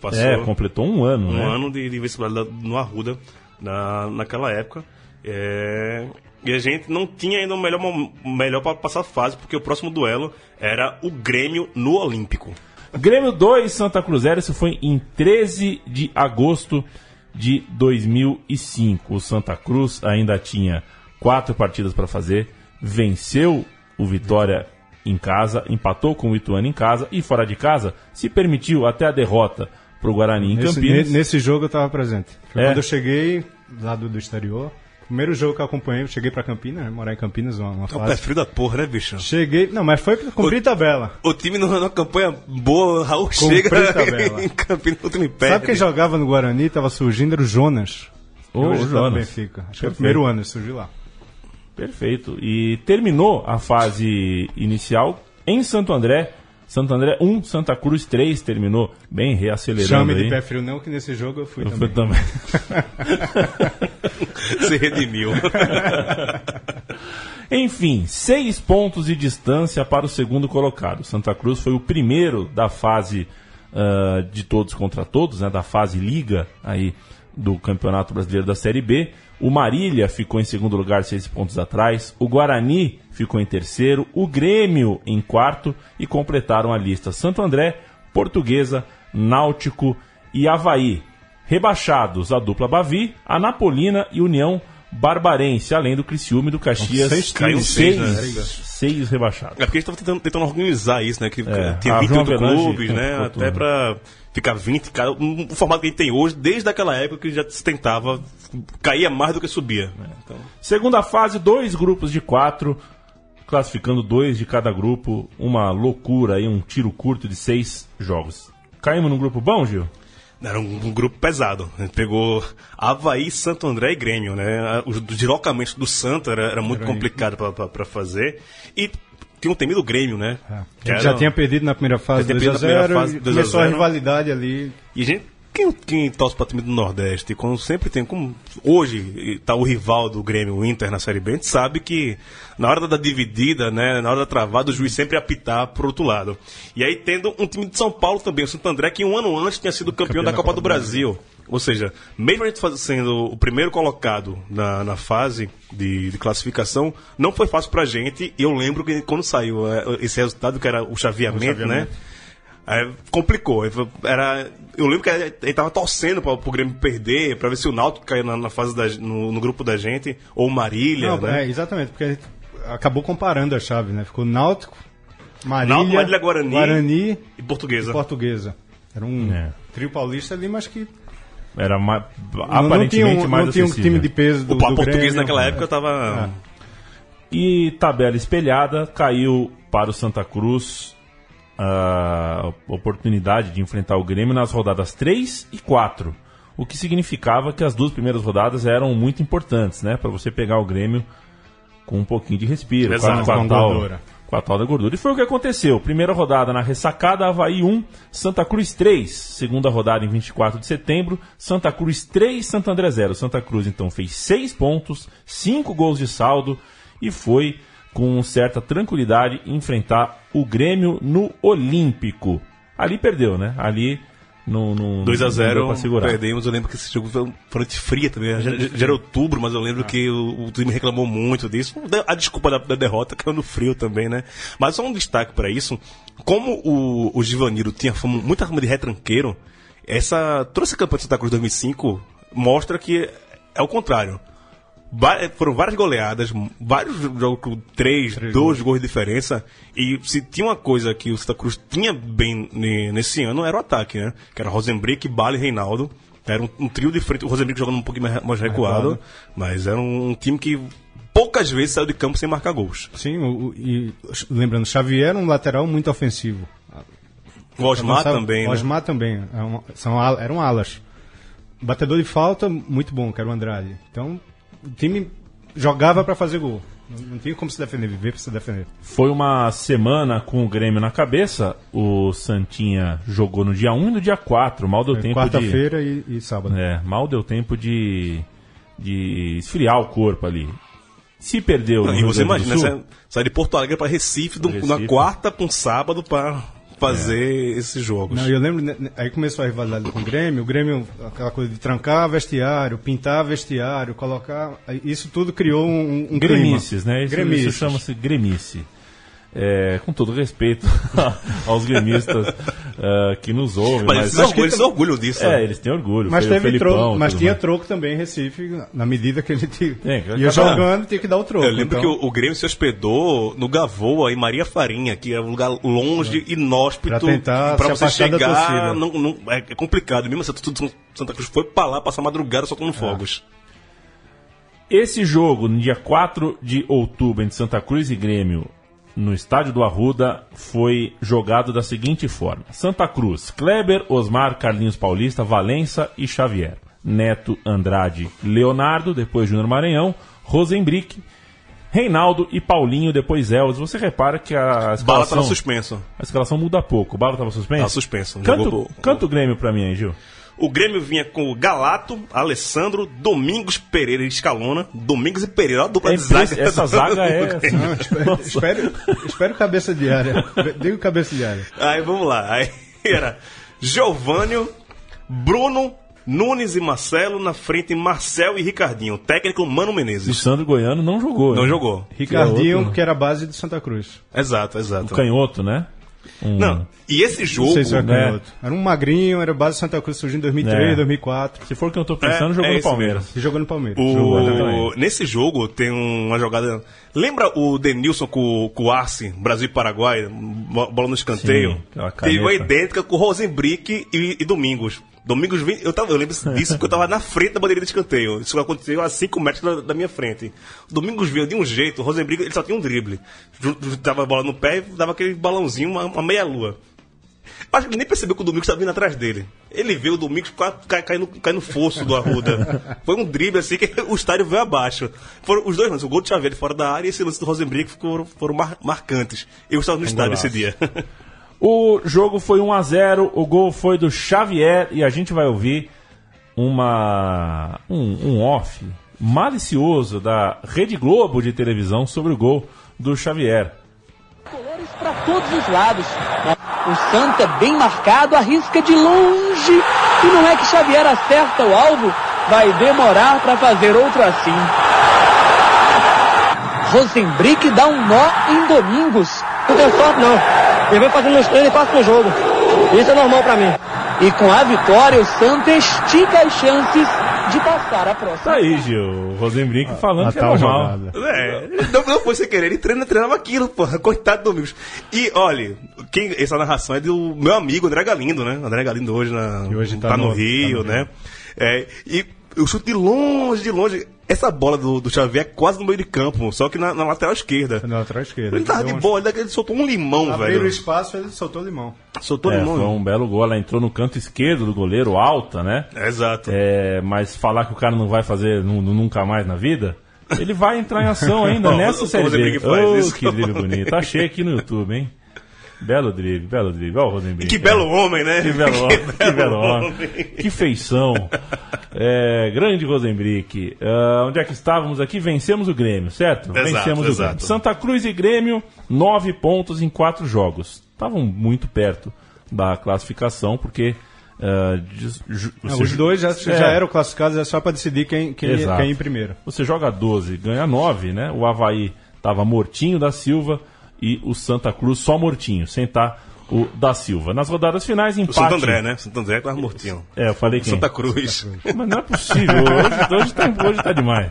Passou É, completou um ano, um né? ano de, de invencibilidade no Arruda na, naquela época. É, e a gente não tinha ainda o melhor, melhor para passar a fase, porque o próximo duelo era o Grêmio no Olímpico. Grêmio 2, Santa Cruz 0. Isso foi em 13 de agosto de 2005. O Santa Cruz ainda tinha quatro partidas para fazer, venceu o Vitória em casa, empatou com o Ituano em casa e fora de casa se permitiu até a derrota para o Guarani em Nesse, Campinas. ne- nesse jogo eu estava presente. Foi É. quando eu cheguei lá do, do exterior. Primeiro jogo que eu acompanhei, eu cheguei pra Campinas, né, morar em Campinas, uma, uma É o pé fase. frio da porra, né, bicho? Cheguei, não, mas foi cumprir tabela. O time numa, campanha boa, Raul Cumprir chega tabela. (laughs) em Campinas, o time perde. Sabe quem jogava no Guarani, tava surgindo, era o Jonas. Ô, hoje tá no Jonas. Benfica. Acho que é o Perfeito. primeiro ano que surgiu lá. Perfeito. E terminou a fase inicial em Santo André. Santo André 1, Santa Cruz 3, terminou bem reacelerando Chame aí. de pé frio não, que nesse jogo eu fui Eu também. fui também. (laughs) Se redimiu. (laughs) Enfim, seis pontos de distância para o segundo colocado. Santa Cruz foi o primeiro da fase ah, de todos contra todos, né, da fase liga aí do Campeonato Brasileiro da Série B. O Marília ficou em segundo lugar, seis pontos atrás. O Guarani ficou em terceiro. O Grêmio em quarto. E completaram a lista Santo André, Portuguesa, Náutico e Havaí. Rebaixados a dupla Bavi, a Napolina e União Barbarense, além do Criciúma e do Caxias. seis Caiu seis, seis, né? seis rebaixados. É porque a gente tava tentando, tentando organizar isso, né? Que É, tinha a 28 João Avelange clubes, né? ficou Até pra ficar 20, cada, um, um formato que a gente tem hoje, desde aquela época que já se tentava, caía mais do que subia. né? Então, Segunda fase, dois grupos de quatro, classificando dois de cada grupo. Uma loucura aí, um tiro curto de seis jogos. Caímos num grupo bom, Gil? Era um, um grupo pesado. A gente pegou Havaí, Santo André e Grêmio, né? Os deslocamentos do Santo era, era muito complicado pra- pra pra fazer. E tinha um time do Grêmio, né? A Que gente já era- tinha perdido na primeira fase Já tinha 2 a perdido na 0 primeira fase e 2 a começou a 0. rivalidade ali. E a gente, quem, quem torce para time do Nordeste, quando sempre tem, como hoje tá o rival do Grêmio, o Inter na Série B, a gente sabe que na hora da dividida, né, na hora da travada, o juiz sempre apitar pro outro lado. E aí tendo um time de São Paulo também, o Santo André, que um ano antes tinha sido campeão, da, Copa, do Brasil. Ou seja, mesmo a gente sendo o primeiro colocado na, na fase de, de classificação, não foi fácil pra gente. E eu lembro que quando saiu é, esse resultado, que era o chaveamento, né? Aí complicou. Era, eu lembro que ele tava torcendo para o Grêmio perder, para ver se o Náutico caia na, na fase da, no, no grupo da gente, ou o Marília, Não, né? é, exatamente, porque a gente acabou comparando a chave, né? Ficou Náutico, Marília, Náutico, Marília, Guarani. Guarani E Portuguesa. e Portuguesa. Era um É. trio paulista ali, mas que Era ma- não- aparentemente não tinha um, mais não tinha um time de peso do, O do português Grêmio. naquela É. época tava. E tabela espelhada, caiu para o Santa Cruz a oportunidade de enfrentar o Grêmio nas rodadas 3 e 4. O que significava que as duas primeiras rodadas eram muito importantes, né? Para você pegar o Grêmio com um pouquinho de respiro, Exato, com, a, com tal, gordura. com a tal da gordura. E foi o que aconteceu. Primeira rodada na ressacada, Havaí 1, Santa Cruz 3. Segunda rodada em 24 de setembro, Santa Cruz 3, Santo André 0. Santa Cruz então fez 6 pontos, 5 gols de saldo e foi com certa tranquilidade enfrentar o Grêmio no Olímpico. Ali perdeu, né? Ali não, não, 2 a não 0 deu pra segurar. perdemos. Eu lembro que esse jogo foi frente fria também. Já, já era outubro, mas eu lembro que o, o time reclamou muito disso. A desculpa da, da derrota caiu no frio também, né? Mas só um destaque para isso. Como o, o Givaniro tinha fama, muita fama de retranqueiro, essa, toda essa campanha de Santa Cruz 2005 mostra que é o contrário. Foram várias goleadas, vários jogos com três, dois gols de diferença. E se tinha uma coisa que o Santa Cruz tinha bem ne- nesse ano, era o ataque, né? Que era Rosenbrick, Bala e Reinaldo. Era um, um trio de frente, o Rosenbrick jogando um pouquinho mais, mais recuado, mas era um, time que poucas vezes saiu de campo sem marcar gols. Sim, o, o- e lembrando, Xavier era um lateral muito ofensivo. O Osmar também, né? Osmar também. é uma- são, eram alas. Batedor de falta, muito bom, que era o Andrade. Então, o time jogava para fazer gol. Não, não tinha como se defender, viver pra se defender. Foi uma semana com o Grêmio na cabeça. O Santinha jogou no dia 1 e no dia 4. Mal deu Foi tempo de. Quarta-feira e, e sábado. É, mal deu tempo de, de esfriar o corpo ali. Se perdeu. no e Rio você imagina, Sul, você sai de Porto Alegre para Recife, do- Recife. na quarta para um sábado para fazer esses jogos. Não, eu lembro, né, né, aí começou a rivalidade com o Grêmio, o Grêmio, aquela coisa de trancar vestiário, pintar vestiário, colocar. Isso tudo criou um, um Gremices, clima. né? Isso, Gremices. isso chama-se gremice. É, com todo respeito (laughs) aos gremistas ah, que nos ouvem. mas, Mas, eles, se orgulham, eles se orgulham disso. é, eles têm orgulho. Mas, teve Felipão, troco, mas tinha mais. troco também em Recife, na medida que ele tinha, Tem, que ia acabar. jogando, tinha que dar o troco. Eu lembro então, que o, o Grêmio se hospedou no Gavoa, em Maria Farinha, que é um lugar longe, inóspito. Pra tentar pra se você chegar. Não, não- é, é complicado. Mesmo tudo Santa Cruz foi pra lá, passar madrugada soltando fogos. Esse jogo, no dia 4 de outubro, entre Santa Cruz e Grêmio, no estádio do Arruda, foi jogado da seguinte forma: Santa Cruz, Kleber, Osmar, Carlinhos Paulista, Valença e Xavier. Neto, Andrade, Leonardo, depois Júnior Maranhão, Rosenbrick, Reinaldo e Paulinho, depois Elvis. Você repara que a Bala escalação, tava suspenso. a escalação muda pouco. O Bala estava suspenso? Tava suspenso. Canto, Jogou- canta o Grêmio pra mim aí, Gil. O Grêmio vinha com o Galato, Alessandro, Domingos Pereira e Escalona. Domingos e Pereira, olha a dupla É de zaga. essa zaga é. (laughs) Não, espero, espero, espero cabeça de área. Digo cabeça de área. Aí vamos lá. Aí era Giovânio, Bruno, Nunes e Marcelo. Na frente, Marcel e Ricardinho. Técnico Mano O Menezes. Sandro Goiano não jogou. Não hein? jogou. Ricardinho, outro- que era a base de Santa Cruz. Exato, O exato. canhoto, né? Um- Não, e esse jogo. Não sei se era né? Era um magrinho, era base de Santa Cruz, surgiu em 2003, É. 2004. Se for o que eu tô pensando, É, jogou é no Palmeiras. E jogou no Palmeiras. O- nesse jogo tem uma jogada. Lembra o Denilson com, com o Arce, Brasil e Paraguai, bo- bola no escanteio? Sim, Teve uma idêntica com Rosenbrick e, e Domingos. Domingos, vem- eu, tava, eu lembro disso porque eu tava na frente da bandeira de escanteio. Isso aconteceu a 5 metros da, da minha frente. O Domingos veio de um jeito, o Rosenbrick ele só tinha um drible. Dava a bola no pé e dava aquele balãozinho, uma, uma meia-lua. Acho que ele nem percebeu que o Domingos estava vindo atrás dele. Ele vê o Domingos quase cai, cai no, cai no fosso do Arruda. (laughs) Foi um drible assim que (laughs) o estádio veio abaixo. Foram os dois lances, o gol de Xavier fora da área e esse lance do Rosenbrick foram, foram mar- marcantes. Eu estava no estádio golaço. esse dia. (laughs) O jogo foi 1 a 0 o gol foi do Xavier e a gente vai ouvir uma um, um off malicioso da Rede Globo de televisão sobre o gol do Xavier. Colores para todos os lados. O Santa é bem marcado, arrisca de longe. E não é que Xavier acerta o alvo, vai demorar para fazer outro assim. Rosenbrick dá um nó em Domingos. Não tem sorte não. Ele vem fazendo meus treinos quase no jogo. Isso é normal pra mim. E com a vitória, o Santa estica as chances de passar a próxima. Tá aí, Gil. O Rosenbrink falando A que é tal normal. É, não, não foi sem querer, ele treina, treinava aquilo, porra. Coitado do Domingos. E, olha, quem, essa narração é do meu amigo André Galindo, né? André Galindo hoje, na, hoje tá, tá no, no- Rio, tá no né? É, e eu chuto de longe, de longe. Essa bola do, do Xavier é quase no meio de campo, só que na, na lateral esquerda. Na lateral esquerda. Ele tava de boa, ele, ele soltou um limão, Abriram o velho. espaço, ele soltou o limão. Soltou É, limão. foi um belo gol. Ela entrou no canto esquerdo do goleiro, alta, né? Exato. É, mas falar que o cara não vai fazer nu- nu- nunca mais na vida, ele vai entrar em ação ainda (laughs) nessa série B. Oh, que drible bonito. Achei aqui no YouTube, hein? Belo drible, belo drible. Olha o Rosenbrick. Que belo homem, né? Que belo (laughs) homem, que belo homem. Que feição. É, grande Rosenbrick. Ah, onde é que estávamos aqui? Vencemos o Grêmio, certo? Exato, Vencemos o exato. Grêmio. Santa Cruz e Grêmio, nove pontos em quatro jogos. Estavam muito perto da classificação, porque. de- ju- Não, você- os dois já, É. já eram classificados, é só para decidir quem, quem, Exato. quem ia em primeiro. Você joga 12, ganha 9, né? O Havaí tava mortinho da Silva e o Santa Cruz só mortinho, sem estar o da Silva. Nas rodadas finais, O empate. Santo André, né? Santo André quase mortinho. É, eu falei quem? Santa Cruz. Mas não é possível. Hoje, hoje, tá, hoje tá demais.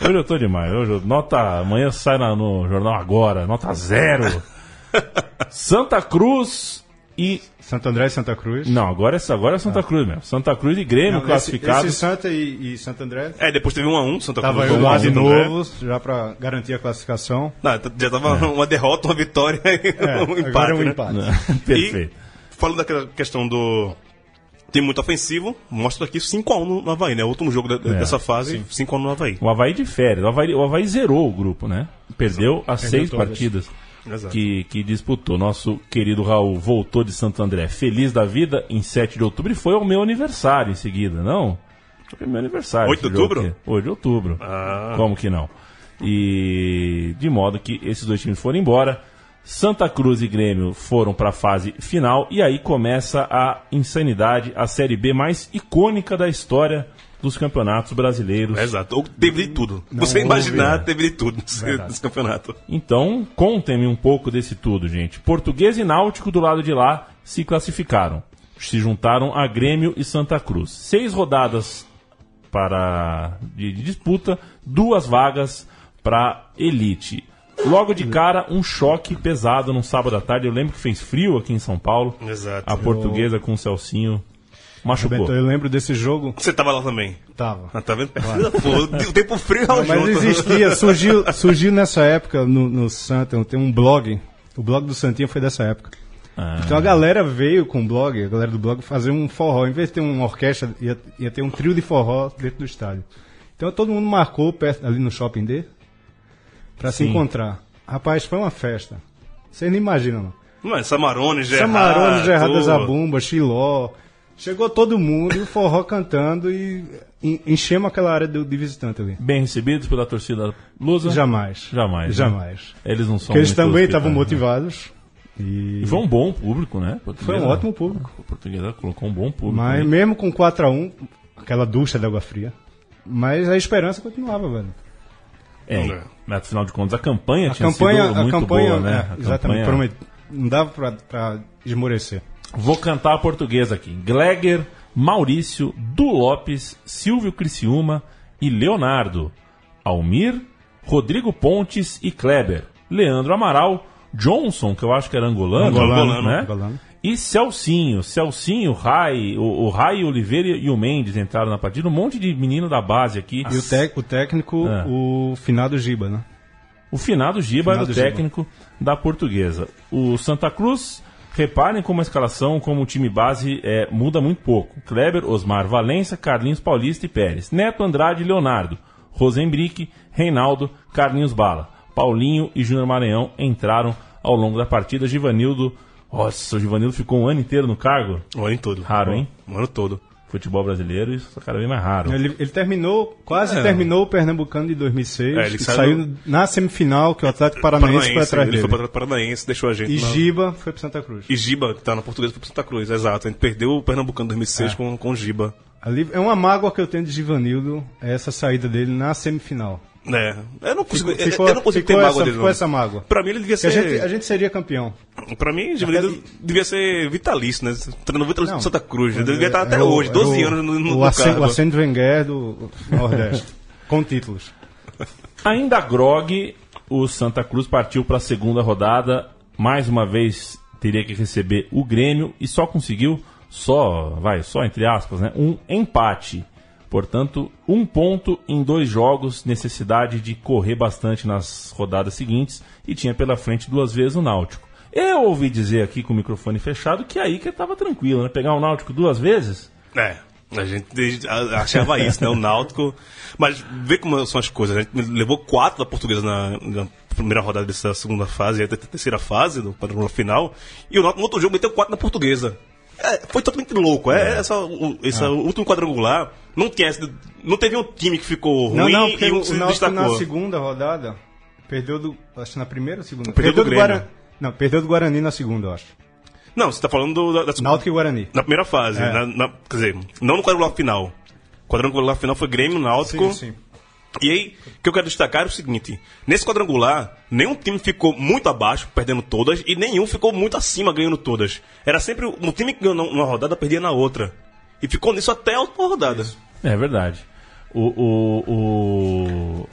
Hoje eu tô demais. Hoje, eu- nota. Amanhã sai na- no jornal agora. Nota zero. (laughs) Santa Cruz e. Santo André e Santa Cruz. Não, agora é, agora é Santa Cruz mesmo. Santa Cruz e Grêmio Não, esse, classificados. esse Santa e, e Santo André É, depois teve um a um, Santa tava Cruz. aí um a lá um, de novo, já para garantir a classificação. Não, já tava uma derrota, uma vitória e (laughs) É, um empate. agora é um né? empate. (laughs) Perfeito. E, falando daquela questão do, Tem muito ofensivo, mostra aqui 5x1 no, no Havaí, né? O último jogo da- É, dessa fase, 5x1 no Havaí. O Havaí de férias. O Havaí, o Havaí zerou o grupo, né? Perdeu as seis todas. partidas Exato. que, que disputou. Nosso querido Raul voltou de Santo André feliz da vida em 7 de outubro e foi ao meu aniversário em seguida, não? Foi meu aniversário. 8 de outubro? aqui. 8 de outubro. Ah. Como que não? E de modo que esses dois times foram embora. Santa Cruz e Grêmio foram para a fase final e aí começa a insanidade, a Série B mais icônica da história dos campeonatos brasileiros. Exato. Ou Teve de tudo. Você houve, imaginar, né? teve de tudo nesse, nesse campeonato. Então, contem-me um pouco desse tudo, gente. Português e Náutico do lado de lá se classificaram. Se juntaram a Grêmio e Santa Cruz. Seis rodadas para de, de disputa, duas vagas para elite. Logo de cara, um choque pesado num sábado à tarde. Eu lembro que fez frio aqui em São Paulo. Exato. A portuguesa com o Celcinho machucou. Bento, eu lembro desse jogo. Você tava lá também? Tava. Ah, tá vendo? (laughs) Pô, o tempo frio é o Mas junto. existia, (laughs) surgiu, surgiu nessa época no, no Santa, tem um blog. O blog do Santinha foi dessa época. Ah. Então a galera veio com o blog, a galera do blog, fazer um forró. Em vez de ter uma orquestra, ia, ia ter um trio de forró dentro do estádio. Então todo mundo marcou perto, ali no shopping D pra se encontrar. Rapaz, foi uma festa. Vocês nem imaginam, não. Mano, Samarone, Gerard. Samarone, Gerardo tudo. Zabumba, Xiló. Chegou todo mundo, e o forró cantando e en- enchemos aquela área do, de visitante ali. Bem recebidos pela torcida lusa? Jamais. Jamais. né? Jamais. Eles não são Porque eles também estavam né? motivados. E E foi um bom público, né? foi um ótimo público. A portuguesa colocou um bom público. Mas aí. mesmo com 4x1, aquela ducha de água fria. Mas a esperança continuava, velho. É, mas afinal de contas, a campanha A tinha campanha, sido a muito campanha, boa, né? é, A exatamente, campanha- não dava pra, pra esmorecer. Vou cantar a portuguesa aqui. Gleger, Maurício, Du Lopes, Silvio Criciúma e Leonardo. Almir, Rodrigo Pontes e Kleber. Leandro Amaral, Johnson, que eu acho que era angolano, Angolano, né? angolano. E Celcinho, Celcinho, Rai, o, o Rai Oliveira e o Mendes entraram na partida. Um monte de menino da base aqui. E o, tec- o técnico, É. o finado Giba, né? O finado Giba era o Finado Giba. técnico da portuguesa. O Santa Cruz, reparem como a escalação, como o time base é, muda muito pouco. Kleber, Osmar, Valença, Carlinhos Paulista e Pérez. Neto, Andrade e Leonardo. Rosenbrick, Reinaldo, Carlinhos Bala. Paulinho e Júnior Maranhão entraram ao longo da partida. Givanildo, nossa, o Givanildo ficou um ano inteiro no cargo. O ano todo. Raro, hein? O ano todo. Futebol brasileiro, isso é cada vez mais raro. Ele, ele terminou, quase É. terminou o Pernambucano de 2006. É, ele saiu saiu na semifinal, que o Atlético Paranaense, foi atrás ele dele. foi para o Paranaense, deixou a gente E na... Giba foi pro Santa Cruz. E Giba, que tá na portuguesa, foi pro Santa Cruz, exato. A gente perdeu o Pernambucano 2006 É. com, com o Giba. Ali, é uma mágoa que eu tenho de Givanildo, é essa saída dele na semifinal. É, eu não consigo, Ficou- eu- ficou- eu não consigo ter mágoa essa- dele, ficou não. essa mágoa. Pra mim ele devia Que a, ser... gente, a gente seria campeão. Pra mim, Givanildo devia ser vitalício, né? Treinador vitalício do Santa Cruz. Ele devia estar até É o- hoje, 12 é o- anos no, no, o cargo. O Arsene Wenger do Nordeste. (laughs) com títulos. Ainda grog, o Santa Cruz partiu para a segunda rodada. Mais uma vez teria que receber o Grêmio e só conseguiu, só, vai, só entre aspas, né, um empate. Portanto, um ponto em dois jogos, necessidade de correr bastante nas rodadas seguintes e tinha pela frente duas vezes o Náutico. Eu ouvi dizer aqui com o microfone fechado que aí que estava tranquilo, né? Pegar o Náutico duas vezes? É, a gente achava isso, né? O Náutico. Mas vê como são as coisas. A gente levou quatro da portuguesa na, na primeira rodada dessa segunda fase, e até a terceira fase, do quadrangular final. E o Náutico no outro jogo meteu quatro na portuguesa. É, foi totalmente louco. É, Essa, o, esse último quadrangular não, tinha, não teve um time que ficou ruim Não, não, e um o, que se na destacou. segunda rodada perdeu do. Acho que na primeira ou segunda? Perdeu do do Grêmio. Guarani. Não, perdeu do Guarani na segunda, eu acho. Não, você tá falando do, da, da, Náutico e Guarani. na primeira fase. É. na- na- quer dizer, não no quadrangular final. O quadrangular final foi Grêmio, Náutico. Sim, sim. E aí, o que eu quero destacar é o seguinte: nesse quadrangular, nenhum time ficou muito abaixo, perdendo todas, e nenhum ficou muito acima, ganhando todas. Era sempre um time que ganhou numa rodada, perdia na outra. E ficou nisso até a última rodada. É verdade. O, o, o,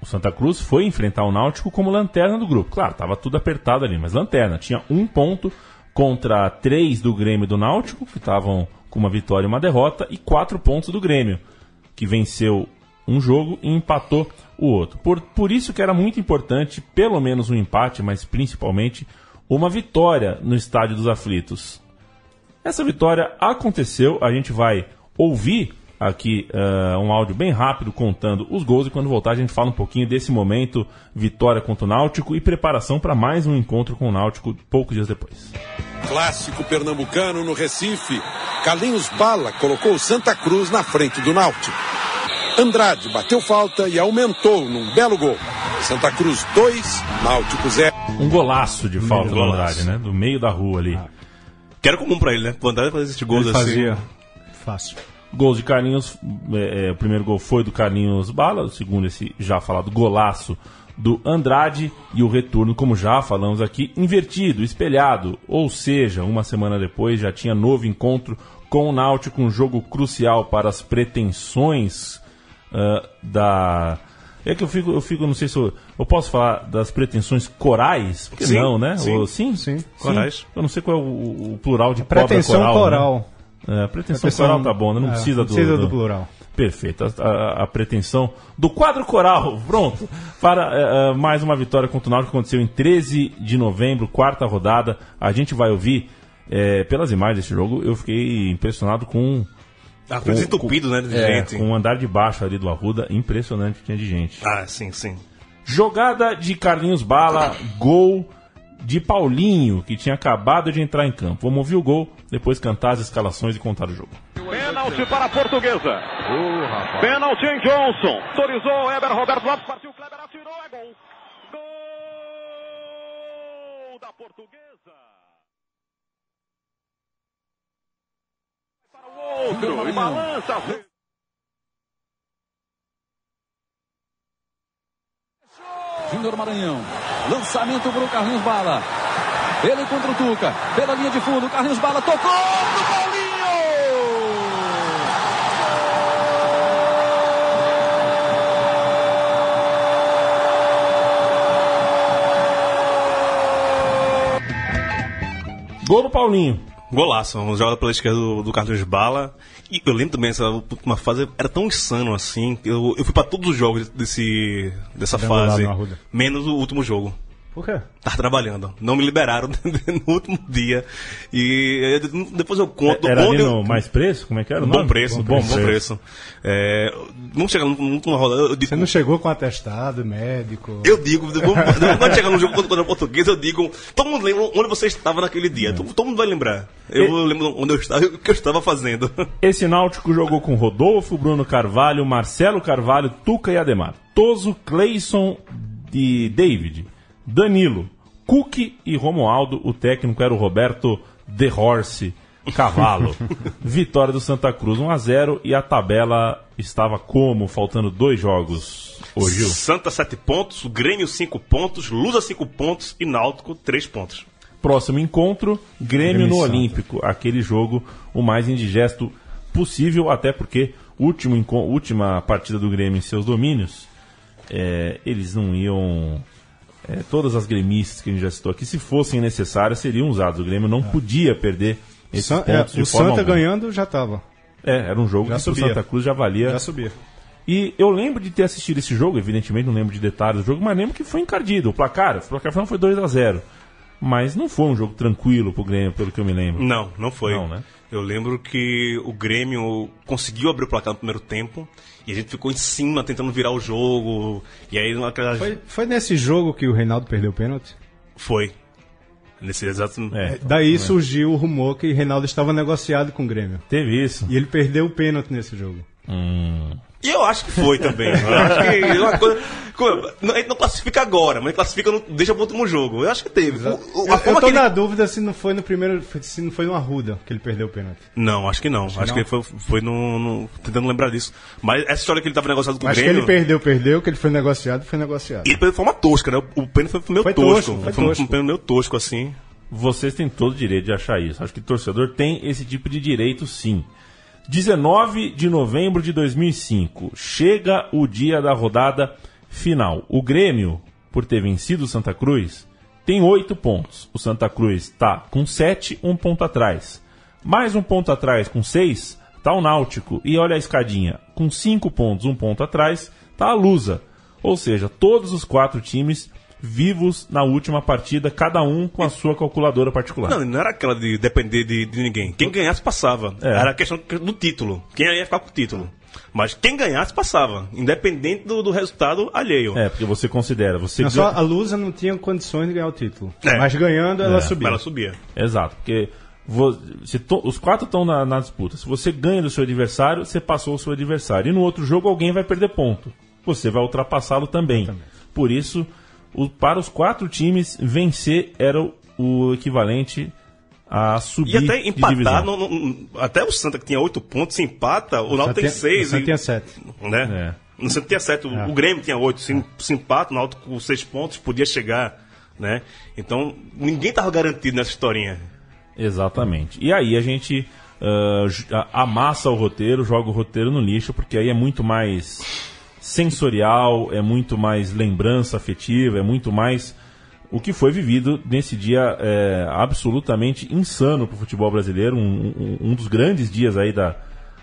o Santa Cruz foi enfrentar o Náutico como lanterna do grupo. Claro, tava tudo apertado ali, mas lanterna. Tinha um ponto contra três do Grêmio e do Náutico, que estavam com uma vitória e uma derrota, e quatro pontos do Grêmio, que venceu um jogo e empatou o outro. Por, por isso que era muito importante, pelo menos um empate, mas principalmente uma vitória no Estádio dos Aflitos. Essa vitória aconteceu, a gente vai ouvir aqui uh, um áudio bem rápido contando os gols e quando voltar a gente fala um pouquinho desse momento, vitória contra o Náutico e preparação para mais um encontro com o Náutico poucos dias depois. Clássico pernambucano no Recife. Carlinhos Bala colocou o Santa Cruz na frente do Náutico. Andrade bateu falta e aumentou num belo gol. Santa Cruz 2, Náutico 0. Um golaço de falta do Andrade, né? Do meio da rua ali. Que era comum pra ele, né? O Andrade fazer esses gols Ele assim. fazia fácil. Gols de Carlinhos, é, é, o primeiro gol foi do Carlinhos Bala, o segundo esse já falado golaço do Andrade e o retorno, como já falamos aqui, invertido, espelhado, ou seja, uma semana depois já tinha novo encontro com o Náutico, um jogo crucial para as pretensões ah, da é que eu fico, eu fico, não sei se eu, eu posso falar das pretensões corais, porque Sim, não, né? sim. Ou- sim, Sim. Corais. Eu não sei qual é o, o plural de Pretensão coral. coral. Né? É, pretensão, Pretensão- coral tá bom, né? não é, precisa, do, precisa do plural. Perfeito. A, a- a pretensão do quadro coral, (laughs) pronto, para eh, mais uma vitória contra o Náutico que aconteceu em 13 de novembro, quarta rodada. A gente vai ouvir eh, pelas imagens desse jogo. Eu fiquei impressionado com Ah, foi desentupido, né? De é, gente. com o andar de baixo ali do Arruda, impressionante que tinha de gente. Ah, sim, sim. Jogada de Carlinhos Bala, gol de Paulinho, que tinha acabado de entrar em campo. Vamos ouvir o gol, depois cantar as escalações e contar o jogo. Pênalti para a portuguesa. Pênalti em Johnson. Autorizou Eber Roberto Lopes. Partiu Kleber, atirou. É gol. Gol da portuguesa. Para o outro. E balança. Júnior Maranhão. Lançamento para o Carlinhos Bala. Ele contra o Tuca. Pela linha de fundo. Carlinhos Bala tocou pro Paulinho. Gol do Paulinho. Golaço, uma jogada pela esquerda do, do Carlos Bala. E eu lembro também, essa última fase era tão insano assim. Eu, eu fui pra todos os jogos desse, dessa Dando fase, menos o último jogo. Por quê? Tava trabalhando. Não me liberaram (laughs) no último dia. E depois eu conto. Era ali onde eu- mais preço? Como é que era? bom preço, bom, bom preço. É, vamos chegar numa. Eu digo, Você não chegou com atestado, médico. eu digo, quando chegar no jogo contra o português, eu digo, todo mundo lembra onde você estava naquele dia. Todo, todo mundo vai lembrar. Eu lembro onde eu estava, o que eu estava fazendo. (laughs) Esse Náutico jogou com Rodolfo, Bruno Carvalho, Marcelo Carvalho, Tuca e Ademar. Toso, Cleison e David. Danilo, Cook e Romualdo. O técnico era o Roberto The Horse Cavalo. (laughs) Vitória do Santa Cruz 1 a 0 e a tabela estava como? Faltando dois jogos. Gil. Santa 7 pontos, o Grêmio 5 pontos, Lusa 5 pontos e Náutico 3 pontos. Próximo encontro, Grêmio, Grêmio no Santa. Olímpico. Aquele jogo o mais indigesto possível, até porque último, última partida do Grêmio em seus domínios, é, eles não iam. É, todas as gremistas que a gente já citou aqui, se fossem necessárias, seriam usados. O Grêmio não podia perder esses San- é, pontos de o Santa alguma. ganhando já tava. É, era um jogo Já que o subia. Santa Cruz já valia Já subia. e eu lembro de ter assistido esse jogo, evidentemente não lembro de detalhes do jogo, mas lembro que foi encardido. O placar, o placar foi 2 a 0 Mas não foi um jogo tranquilo pro Grêmio, pelo que eu me lembro. Não, não foi. Não, né? Eu lembro que o Grêmio conseguiu abrir o placar no primeiro tempo e a gente ficou em cima tentando virar o jogo. E aí naquela. Foi, foi nesse jogo que o Reinaldo perdeu o pênalti? Foi. Nesse exato. É, Daí surgiu o rumor que Reinaldo estava negociado com o Grêmio. teve isso. E ele perdeu o pênalti nesse jogo. Hum. E eu acho que foi também. Eu acho que é uma coisa. A gente não classifica agora, mas classifica no, deixa pro último jogo. Eu acho que teve. O- o- Eu, a eu forma tô que ele- na dúvida se não foi no primeiro. Se não foi no Arruda que ele perdeu o pênalti. Não, acho que não. Acho, que, não. foi, foi no, no- Tentando lembrar disso. Mas essa história que ele tava negociado com o Acho que Grêmio. ele perdeu, perdeu, que ele foi negociado, foi negociado. E ele de forma tosca, né? O, o pênalti foi meio Foi tosco. tosco, foi Foi um- tosco. um pênalti meio tosco, assim. Vocês têm todo o direito de achar isso. Acho que o torcedor tem esse tipo de direito, sim. 19 de novembro de 2005. Chega o dia da rodada final. O Grêmio, por ter vencido o Santa Cruz, tem oito pontos. O Santa Cruz está com sete, um ponto atrás. Mais um ponto atrás, com seis, está o Náutico. E olha a escadinha. Com cinco pontos, um ponto atrás, está a Lusa. Ou seja, todos os quatro times vivos na última partida, cada um com a sua calculadora particular. Não, não era aquela de depender de, de ninguém. Quem ganhasse passava. É. Era a questão do título. Quem ia ficar com o título. Mas quem ganhasse passava, independente do, do resultado alheio. É, porque você considera, você Não, só ganha- a Lusa não tinha condições de ganhar o título. É. Mas ganhando, ela É, subia. Ela subia. Exato, porque se to- os quatro estão na, na disputa. Se você ganha do seu adversário, você passou o seu adversário. E no outro jogo alguém vai perder ponto. Você vai ultrapassá-lo também. Por isso, o- para os quatro times, vencer era o, o equivalente a subir E até empatar, não- não- até o Santa que tinha oito pontos, se empata, o Náutico tem Santa- seis. Santa e- tinha sete. Né? É. No Santa tinha sete, o, É. o Grêmio tinha oito, se, se empata, o Náutico com seis pontos, podia chegar. Né? Então, ninguém tava garantido nessa historinha. Exatamente. E aí a gente a- amassa o roteiro, joga o roteiro no lixo, porque aí é muito mais sensorial, é muito mais lembrança afetiva, é muito mais o que foi vivido nesse dia é, absolutamente insano para o futebol brasileiro, um, um- um dos grandes dias aí da.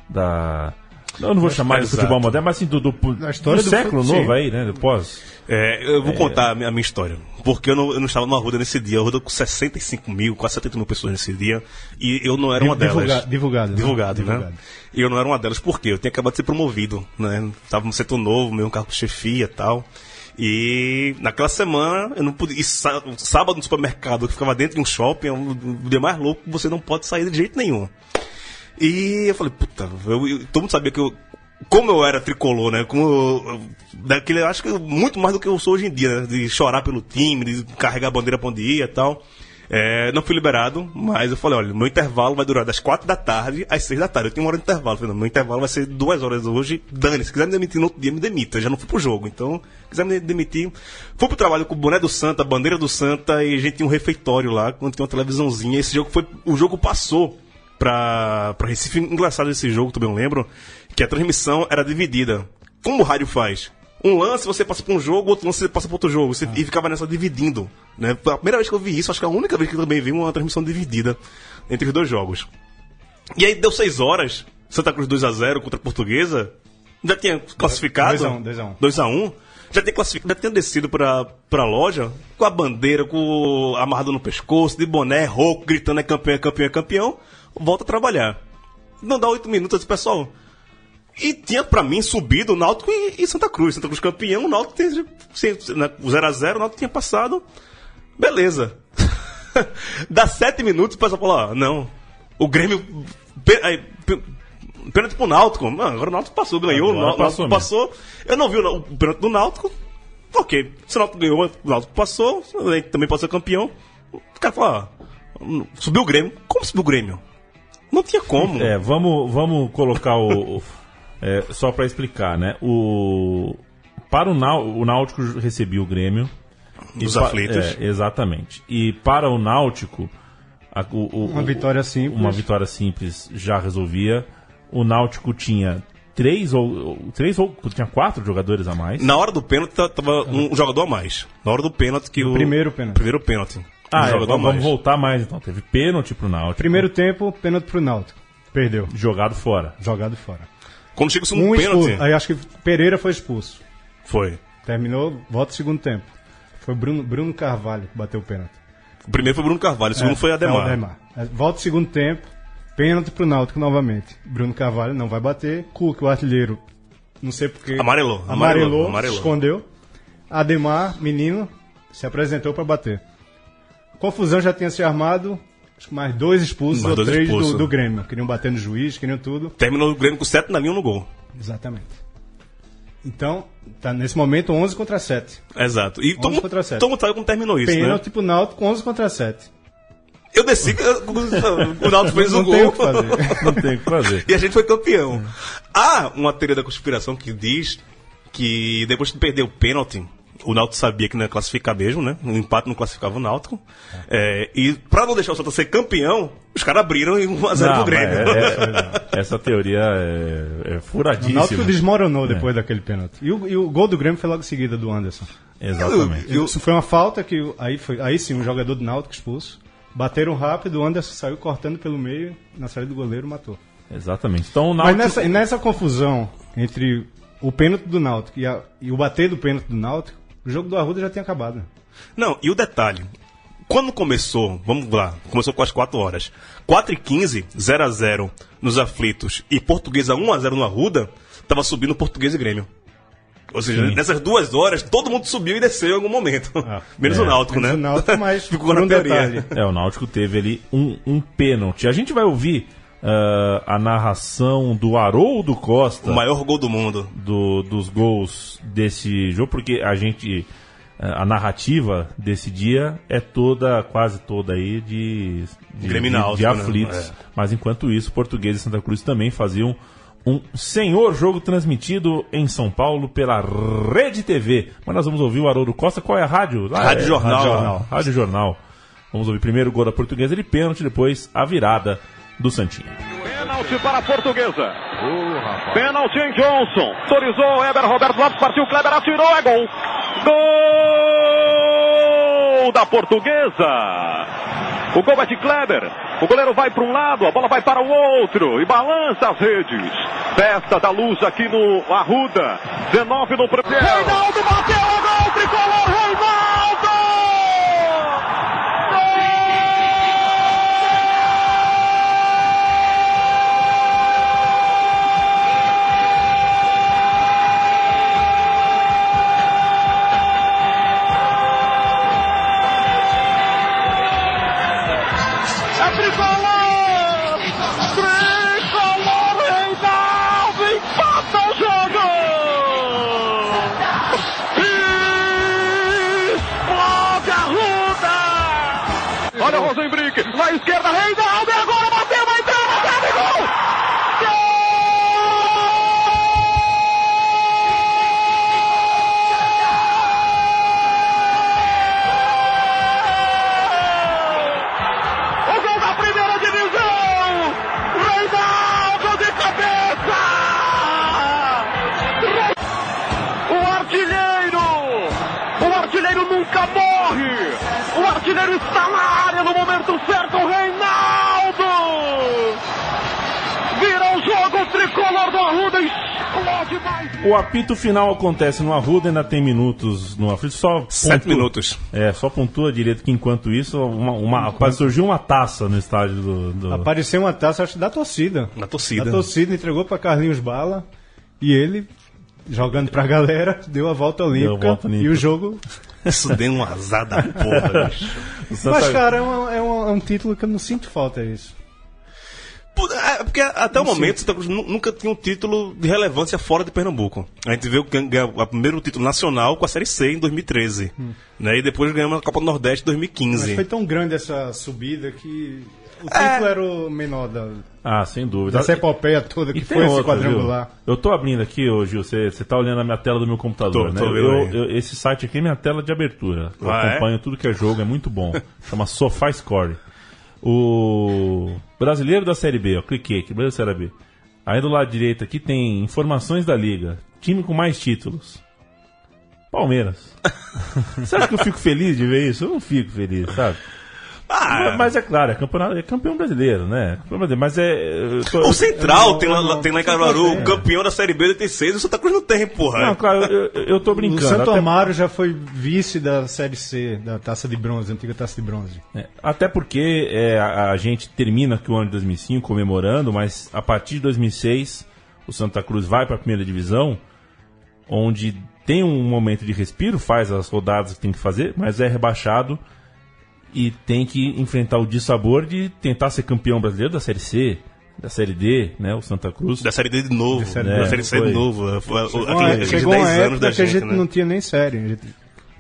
da eu não vou chamar de exato. futebol moderno, mas assim, do, do, história do do século novo sim. aí, né? do Pós. É, eu vou contar a minha, a minha história. Porque eu não, eu não estava no Arruda nesse dia. Eu Arruda com 65 mil, quase 70 mil pessoas nesse dia. E eu não era uma delas. Divulga- divulgado, né? Divulgado, né? Divulgado. E eu não era uma delas. Por quê? Eu tinha acabado de ser promovido, né? Tava no setor novo, meu cargo de chefia e tal. E naquela semana eu não podia. E sá- sábado no supermercado, que ficava dentro de um shopping, é um o dia mais louco, você não pode sair de jeito nenhum. E eu falei, puta, eu, eu- todo mundo sabia que eu. Como eu era tricolor, né? Como eu, daquele, eu acho que muito mais do que eu sou hoje em dia, né? De chorar pelo time, de carregar a bandeira pra onde ia e tal. É, não fui liberado, mas eu falei, olha, meu intervalo vai durar das quatro da tarde às seis da tarde. Eu tenho uma hora de intervalo. Falei, meu intervalo vai ser duas horas hoje. Dane, se quiser me demitir no outro dia, me demita. Eu já não fui pro jogo. Então, se quiser me demitir. Fui pro trabalho com o boné do Santa, a bandeira do Santa, e a gente tinha um refeitório lá, quando tinha uma televisãozinha. Esse jogo foi. O jogo passou pra, pra Recife. Engraçado esse jogo, também eu lembro, que a transmissão era dividida. Como o rádio faz? Um lance você passa pra um jogo, outro lance você passa pra outro jogo. Você, E ficava nessa dividindo. Né? A primeira vez que eu vi isso, acho que é a única vez que eu também vi uma transmissão dividida entre os dois jogos. E aí deu 6 horas, Santa Cruz 2x0 contra a Portuguesa. Já tinha classificado. 2 a 1, 2 a 1. 2x1. Já tinha classificado, já tinha descido pra, pra loja com a bandeira, com o amarrado no pescoço, de boné, rouco, gritando é campeão, é campeão, é campeão. Volta a trabalhar. Não dá 8 minutos, disse, pessoal. E tinha pra mim subido o Náutico e, e Santa Cruz. Santa Cruz campeão, o Náutico tem. sem- né, O 0x0, o Náutico tinha passado. Beleza. (laughs) Dá 7 minutos, o pessoal falou: ó, não. O Grêmio. Pênalti pro Náutico. Mano, agora o Náutico passou, ganhou. Agora o Náutico passou passou. Eu não vi o, o pênalti do Náutico. Ok. Se o Náutico ganhou, o Náutico passou. Também pode ser campeão. O cara falou: ó, subiu o Grêmio. Como subiu o Grêmio? Não tinha como. É, vamos, vamos colocar o. o- é, só para explicar, né? O, para o, Nau, o Náutico recebia o Grêmio. Dos aflitos. é, exatamente. E para o Náutico. a- o- o- Uma o- vitória simples. Uma vitória simples já resolvia. O Náutico tinha três ou. Três ou. Tinha quatro jogadores a mais. Na hora do pênalti tava um jogador a mais. Na hora do pênalti que o. primeiro pênalti. Primeiro pênalti. Ah, um é, vamos, mais. voltar mais então. Teve pênalti pro Náutico. Primeiro tempo, pênalti pro Náutico. Perdeu. Jogado fora. Jogado fora. Quando chega o segundo Um pênalti. expulso. Aí acho que Pereira foi expulso. Foi. Terminou, volta o segundo tempo. Foi Bruno, Bruno Carvalho que bateu o pênalti. O primeiro foi Bruno Carvalho, o segundo É, foi Ademar. é, o Ademar. Volta o segundo tempo, pênalti pro Náutico novamente. Bruno Carvalho não vai bater. Cook, o artilheiro, não sei porque. Amarelou, Amarelou, amarelou, amarelou. escondeu. Ademar, menino, se apresentou para bater. Confusão já tinha se armado. Acho que mais dois expulsos Mais ou dois três expulsos. do, do Grêmio. Queriam bater no juiz, queriam tudo. Terminou o Grêmio com 7 na linha no gol. Exatamente. Então, tá nesse momento 11 contra 7. Exato. E todo, mundo- contra sete. todo mundo sabe como terminou isso, Pênalti né? pro Náutico 11 contra 7. Eu desci, (laughs) o Náutico fez Não um tem gol. o que fazer. (laughs) Não tem o que fazer. E a gente foi campeão. Há uma teoria da conspiração que diz que depois de perder o pênalti, o Náutico sabia que não ia classificar mesmo, né? O empate não classificava o Náutico. É, e pra não deixar o Santa ser campeão, os caras abriram em 1x0 Não, pro Grêmio. mas é- é- (laughs) essa teoria é, é O furadíssima. Náutico desmoronou depois daquele pênalti. E o, e o gol do Grêmio foi logo em seguida do Anderson. Exatamente. Isso foi uma falta que o- aí, foi, aí sim um jogador do Náutico expulso. Bateram rápido, o Anderson saiu cortando pelo meio, na saída do goleiro matou. Exatamente. Então o Mas Náutico... nessa, nessa confusão entre o pênalti do Náutico e, a- e o bater do pênalti do Náutico, o jogo do Arruda já tinha acabado. Não, e o detalhe. Quando começou, vamos lá, começou com as 4 horas. 4 e 15, 0 a 0 nos aflitos e Portuguesa 1 a 0 no Arruda, tava subindo Português e Grêmio. Ou seja, Sim. nessas duas horas, todo mundo subiu e desceu em algum momento. (laughs) menos é. o Náutico, Menos né? o Náutico, mas (laughs) Ficou na um teoria. detalhe. É, o Náutico teve ali um, um pênalti. A gente vai ouvir ah, a narração do Haroldo Costa. O maior gol do mundo. do- dos gols desse jogo, porque a gente. eh, A narrativa desse dia é toda, quase toda aí, de, de, de, Náutico, de né? aflitos. É. Mas enquanto isso, Português e Santa Cruz também faziam um senhor jogo transmitido em São Paulo pela Rede TV. Mas nós vamos ouvir o Haroldo Costa. Qual é a rádio? Lá Rádio é- Jornal. Rádio Jornal. Rádio Jornal. Vamos ouvir primeiro o gol da Portuguesa de pênalti, depois a virada do Santinho. Pênalti para a portuguesa. Pênalti em Johnson. Autorizou Eber Roberto Lopes, partiu Kleber, atirou, é gol. Gol da portuguesa. O gol é de Kleber. O goleiro vai para um lado, a bola vai para o outro e balança as redes. Festa da luz aqui no Arruda. 19 no primeiro. Reinaldo bateu, é gol, tricolor Reinaldo! Apito final acontece no Arruda, ainda tem minutos no aflito. Só Sete pontua- minutos. É, só pontua direito que enquanto isso, uma, uma, surgiu uma taça no estádio do. do- Apareceu uma taça, acho, da torcida. Na torcida. A torcida entregou para Carlinhos Bala e ele, jogando pra galera, deu a volta olímpica, volta olímpica. e o jogo. Isso deu um azar da porra, (laughs) Mas, cara, é, um, é um- é um título que eu não sinto falta isso. É, Porque até o momento Santa Cruz nu- nunca tinha um título de relevância fora de Pernambuco. A gente viu que ganhou o primeiro título nacional com a Série C em 2013. Né? E depois ganhamos a Copa do Nordeste em Mas 2015. foi tão grande essa subida que o título era o menor da, Ah, sem dúvida. dessa epopeia toda que foi esse outra, quadrangular. viu? Eu tô abrindo aqui, ô Gil, você você tá olhando a minha tela do meu computador, Tô, né? tô vendo Eu- eu- esse site aqui é minha tela de abertura. Eu Ah, é? acompanho tudo que é jogo, é muito bom. Chama SofaScore. O brasileiro da Série B, ó, cliquei aqui, brasileiro da Série B. Aí do lado direito aqui tem informações da liga. Time com mais títulos. Palmeiras. (laughs) Acha que eu fico feliz de ver isso? Eu não fico feliz, sabe? Ah, Mas é claro, é, campeonato, é campeão brasileiro, né? Campeão brasileiro, Mas é. tô- o Central tem, lá, não, tem lá em Caruaru, o é. campeão da Série B de 86, o Santa Cruz não tem, porra. Não, claro, eu, eu- tô O brincando. Santo até, Amaro já foi vice da Série C, da Taça de Bronze, antiga Taça de Bronze. é, até porque é, a, a gente termina aqui o ano de 2005 comemorando, mas a partir de 2006 o Santa Cruz vai para a primeira divisão, onde tem um momento de respiro, faz as rodadas que tem que fazer, mas é rebaixado e tem que enfrentar o dissabor de tentar ser campeão brasileiro da Série C, da Série D, né? O Santa Cruz. Da Série D de novo. Série da D. Série C Foi. de novo. Foi, o- Chegou, chegou uma 10 anos da época que a gente, gente né? não tinha nem série, a gente-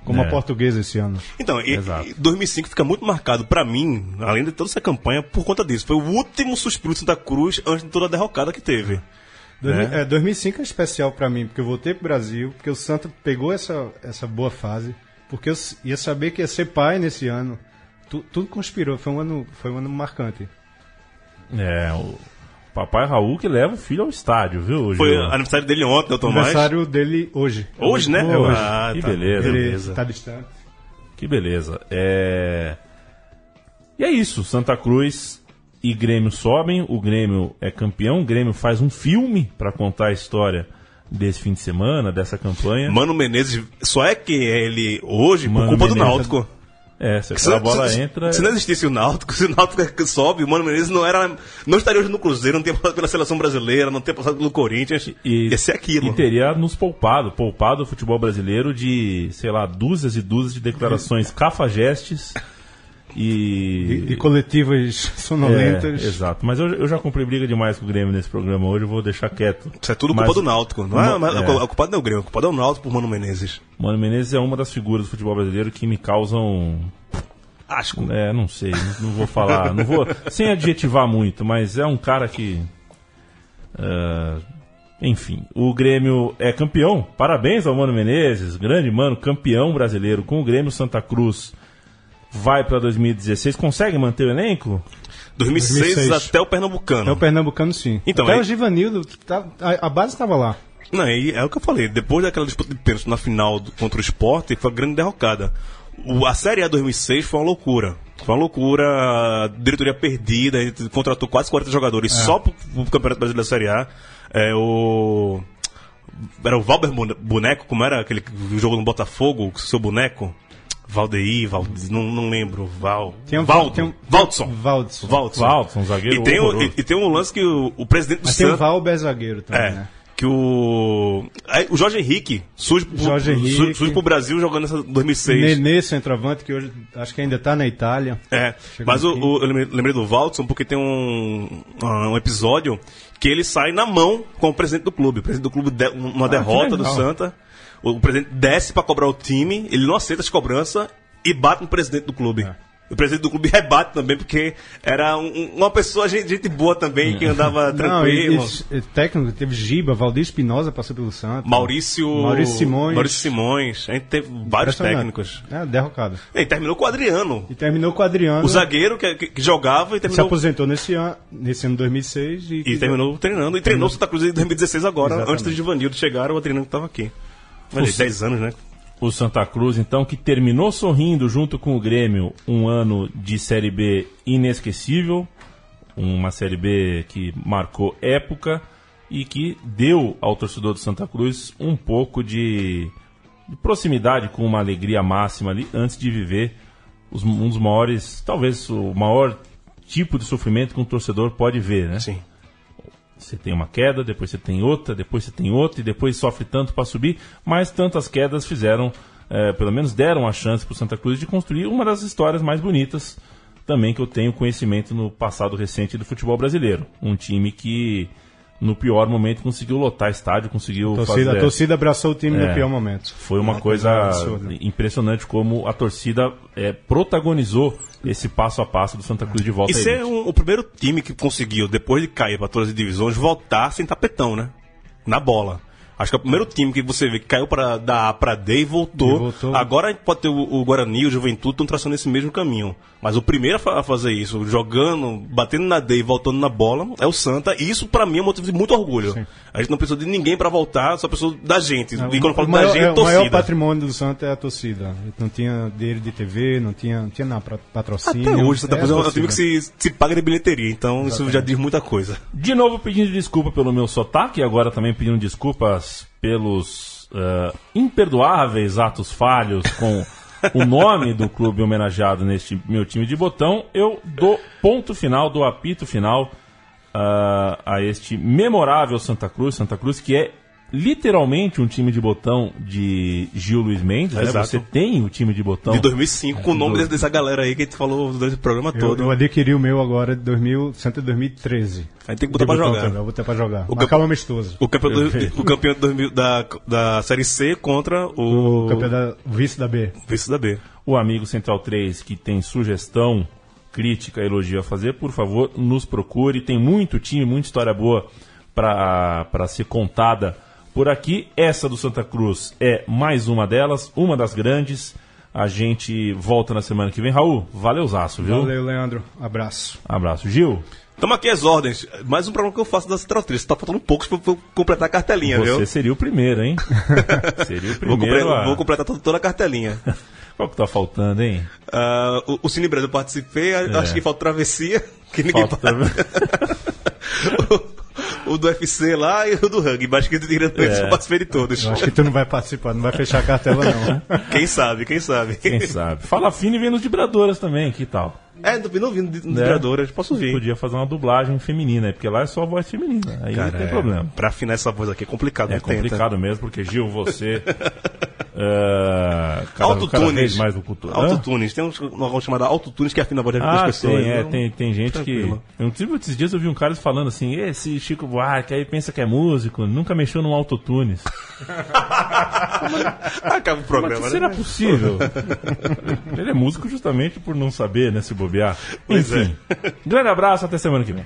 como É. a portuguesa esse ano. Então, e, e 2005 fica muito marcado pra mim, além de toda essa campanha, por conta disso. Foi o último suspiro de Santa Cruz antes de toda a derrocada que teve. Dois mil- É. é, 2005 é especial pra mim, porque eu voltei pro Brasil, porque o Santa pegou essa, essa boa fase, porque eu ia saber que ia ser pai nesse ano. Tu- tudo conspirou, foi um ano, foi um ano marcante. É, o papai Raul que leva o filho ao estádio, viu? Foi Gil? aniversário dele ontem, o Tomás. Aniversário dele hoje. Hoje, né? É hoje. Ah, Que tá. beleza. Ele beleza. tá distante. Que beleza. É... E é isso. Santa Cruz e Grêmio sobem. O Grêmio é campeão. O Grêmio faz um filme para contar a história desse fim de semana, dessa campanha. Mano Menezes só é que ele hoje Mano por culpa do Menezes- Náutico. É, se Se, aquela bola se- entra. se não existisse o Náutico, (laughs) se o Náutico sobe, o Mano Menezes não era. Não estaria hoje no Cruzeiro, não teria passado pela seleção brasileira, não teria passado pelo Corinthians. e, ia ser aquilo. e teria nos poupado, poupado o futebol brasileiro de, sei lá, dúzias e dúzias de declarações (laughs) cafajestes e. De, de coletivas sonolentas. É, exato, mas eu, eu já comprei briga demais com o Grêmio nesse programa hoje, eu vou deixar quieto. Isso é tudo Mas- culpa do Náutico. Não é, mas é. A culpada não é o Grêmio, a culpada é o Náutico por Mano Menezes. Mano Menezes é uma das figuras do futebol brasileiro que me causam. Asco. É, não sei, não, vou falar, não vou. Sem adjetivar muito, mas é um cara que. ah, enfim, o Grêmio é campeão. Parabéns ao Mano Menezes, grande mano, campeão brasileiro com o Grêmio Santa Cruz. Vai para 2016, consegue manter o elenco? 2006, 2006. até o Pernambucano. É o Pernambucano, sim. Então, Até aí- o Givanildo, tá- a, a base estava lá. Não, e é o que eu falei. Depois daquela disputa de pênalti na final do- contra o Sport, foi uma grande derrocada. O- a Série A 2006 foi uma loucura. Foi uma loucura, diretoria perdida, a gente contratou quase 40 jogadores só pro, pro Campeonato Brasileiro da Série A. É, o... Era o Valber Bone- Boneco, como era aquele jogo no Botafogo, o seu boneco? Valdeir, Val... não, não lembro, Val... Tem um- Valdo, tem um- Valdson. Valdson. Valdson. Valdson, um zagueiro E tem, um, e, e tem um lance que o, o presidente do Mas tem o Santos... Valber zagueiro também, É. né? Que o. aí, o Jorge Henrique surge, pro- Jorge Henrique. surge, surge pro Brasil jogando essa 2006. Nenê, centroavante, que hoje acho que ainda está na Itália. É, Chegou mas o, o- eu lembrei, do Valdson porque tem um, um episódio que ele sai na mão com o presidente do clube. O presidente do clube, de, uma derrota do. Santa. O, presidente desce pra cobrar o time, ele não aceita as cobranças e bate no presidente do clube. O presidente do clube (laughs) rebate também, porque era um- uma pessoa, gente, gente boa também, que andava Não, tranquilo. e- e técnico, teve Giba, Valdir Espinosa passou pelo Santos. Maurício, Maurício Simões. Maurício Simões. A gente teve vários técnicos. É, derrocada. E terminou com o Adriano. E terminou com o Adriano. O zagueiro que, que- que jogava e se terminou, aposentou nesse ano, nesse ano 2006 e, e terminou treinando. E treinou o Santa Cruz em 2016 agora, Exatamente. antes do Givanildo chegar, o Adriano que estava aqui. Olha, Os- 10 anos, né? O Santa Cruz, então, que terminou sorrindo junto com o Grêmio um ano de Série B inesquecível, uma Série B que marcou época e que deu ao torcedor do Santa Cruz um pouco de, de proximidade com uma alegria máxima ali antes de viver os- um dos maiores, talvez o maior tipo de sofrimento que um torcedor pode ver, né? Sim. Você tem uma queda, depois você tem outra, depois você tem outra, e depois sofre tanto para subir, mas tantas quedas fizeram, eh, pelo menos deram a chance para o Santa Cruz de construir uma das histórias mais bonitas também que eu tenho conhecimento no passado recente do futebol brasileiro. Um time que, no pior momento, conseguiu lotar estádio, conseguiu a torcida, fazer... a torcida abraçou o time É. no pior momento. Foi uma, coisa, absurda. impressionante como a torcida eh, protagonizou esse passo a passo do Santa Cruz de volta E ser elite. um- o primeiro time que conseguiu, depois de cair para todas as divisões, voltar sem tapetão, né? Na bola. Acho que é o primeiro time que você vê que caiu para da A para D e voltou. E voltou. Agora a gente pode ter o, o Guarani e o Juventude estão traçando esse mesmo caminho. Mas o primeiro a, fa- a fazer isso, jogando, batendo na D e voltando na bola, é o Santa. E isso para mim é um motivo de muito orgulho. A gente não precisou de ninguém para voltar, só precisou da gente. e quando eu falo o maior, da gente, é, o maior torcida. patrimônio do Santos é a torcida. Não tinha dinheiro de TV, não tinha, não tinha nada, pra- patrocínio. Até hoje, Santa É Cruz é um time torcida. que se, se paga de bilheteria, então isso já diz muita coisa. De novo pedindo desculpa pelo meu sotaque, e agora também pedindo desculpas pelos eh, imperdoáveis atos falhos com o nome do clube homenageado neste meu time de botão. Eu dou ponto final, dou apito final ah, a este memorável Santa Cruz, Santa Cruz que é literalmente um time de botão de Gil Luiz Mendes. Né? Você tem o time de botão. De 2005, com o nome Do- dessa galera aí que a gente falou durante o programa Eu, todo. eu adquiri o meu agora de 2000, Santa 2013. Aí tem que botar pra De jogar. também, Eu vou botar pra jogar. O Marcar campe- um amistoso. O campeão, do, o campeão 2000 da, da Série C contra o, O campeão da o vice da B. vice da B. o amigo Central 3 que tem sugestão, crítica, elogio a fazer, por favor, nos procure. Tem muito time, muita história boa para ser contada por aqui. Essa do Santa Cruz é mais uma delas, uma das grandes. A gente volta na semana que vem. Raul, valeuzaço, viu? Valeu, Leandro. Abraço. Abraço. Gil, Tamo aqui as ordens. Mais um programa que eu faço da Central 3. Tá faltando poucos pra eu completar a cartelinha, você viu? seria o primeiro, hein? (laughs) seria o Vou, primeiro. compre- a- vou completar toda, a cartelinha. (laughs) Qual que tá faltando, hein? Ah, o, o Cine Brasil eu participei, É. acho que falta travessia, (laughs) que ninguém Falta-. O do UFC lá e o do rugby. Mas que eu É. eu participei de todos. Eu acho que tu não vai participar, não vai fechar a cartela, não. Quem sabe, quem sabe. Quem sabe? Fala fino e vem nos vibradoras também, que tal? É, não, não vindo de Né? vibradoras, posso vir. Podia fazer uma dublagem feminina, porque lá é só voz feminina. Aí não Cara, tem é, problema. Pra afinar essa voz aqui é complicado. É não tenta. complicado mesmo, porque Gil, você. é, (laughs) cada, cada Autotunes. mais no cultura. Autotunes. Tem um negócio chamado autotunes que afina a voz das Ah, pessoas. tem, é, Então, tem, tem gente tranquilo. que. Inclusive, esses dias eu vi um cara falando assim: esse Chico Buarque aí pensa que é músico, nunca mexeu num autotunes. (laughs) Acaba o programa, Mas né? será possível? Ele é músico justamente por não saber, né, se bobear. Pois Enfim. Grande abraço, até semana que vem.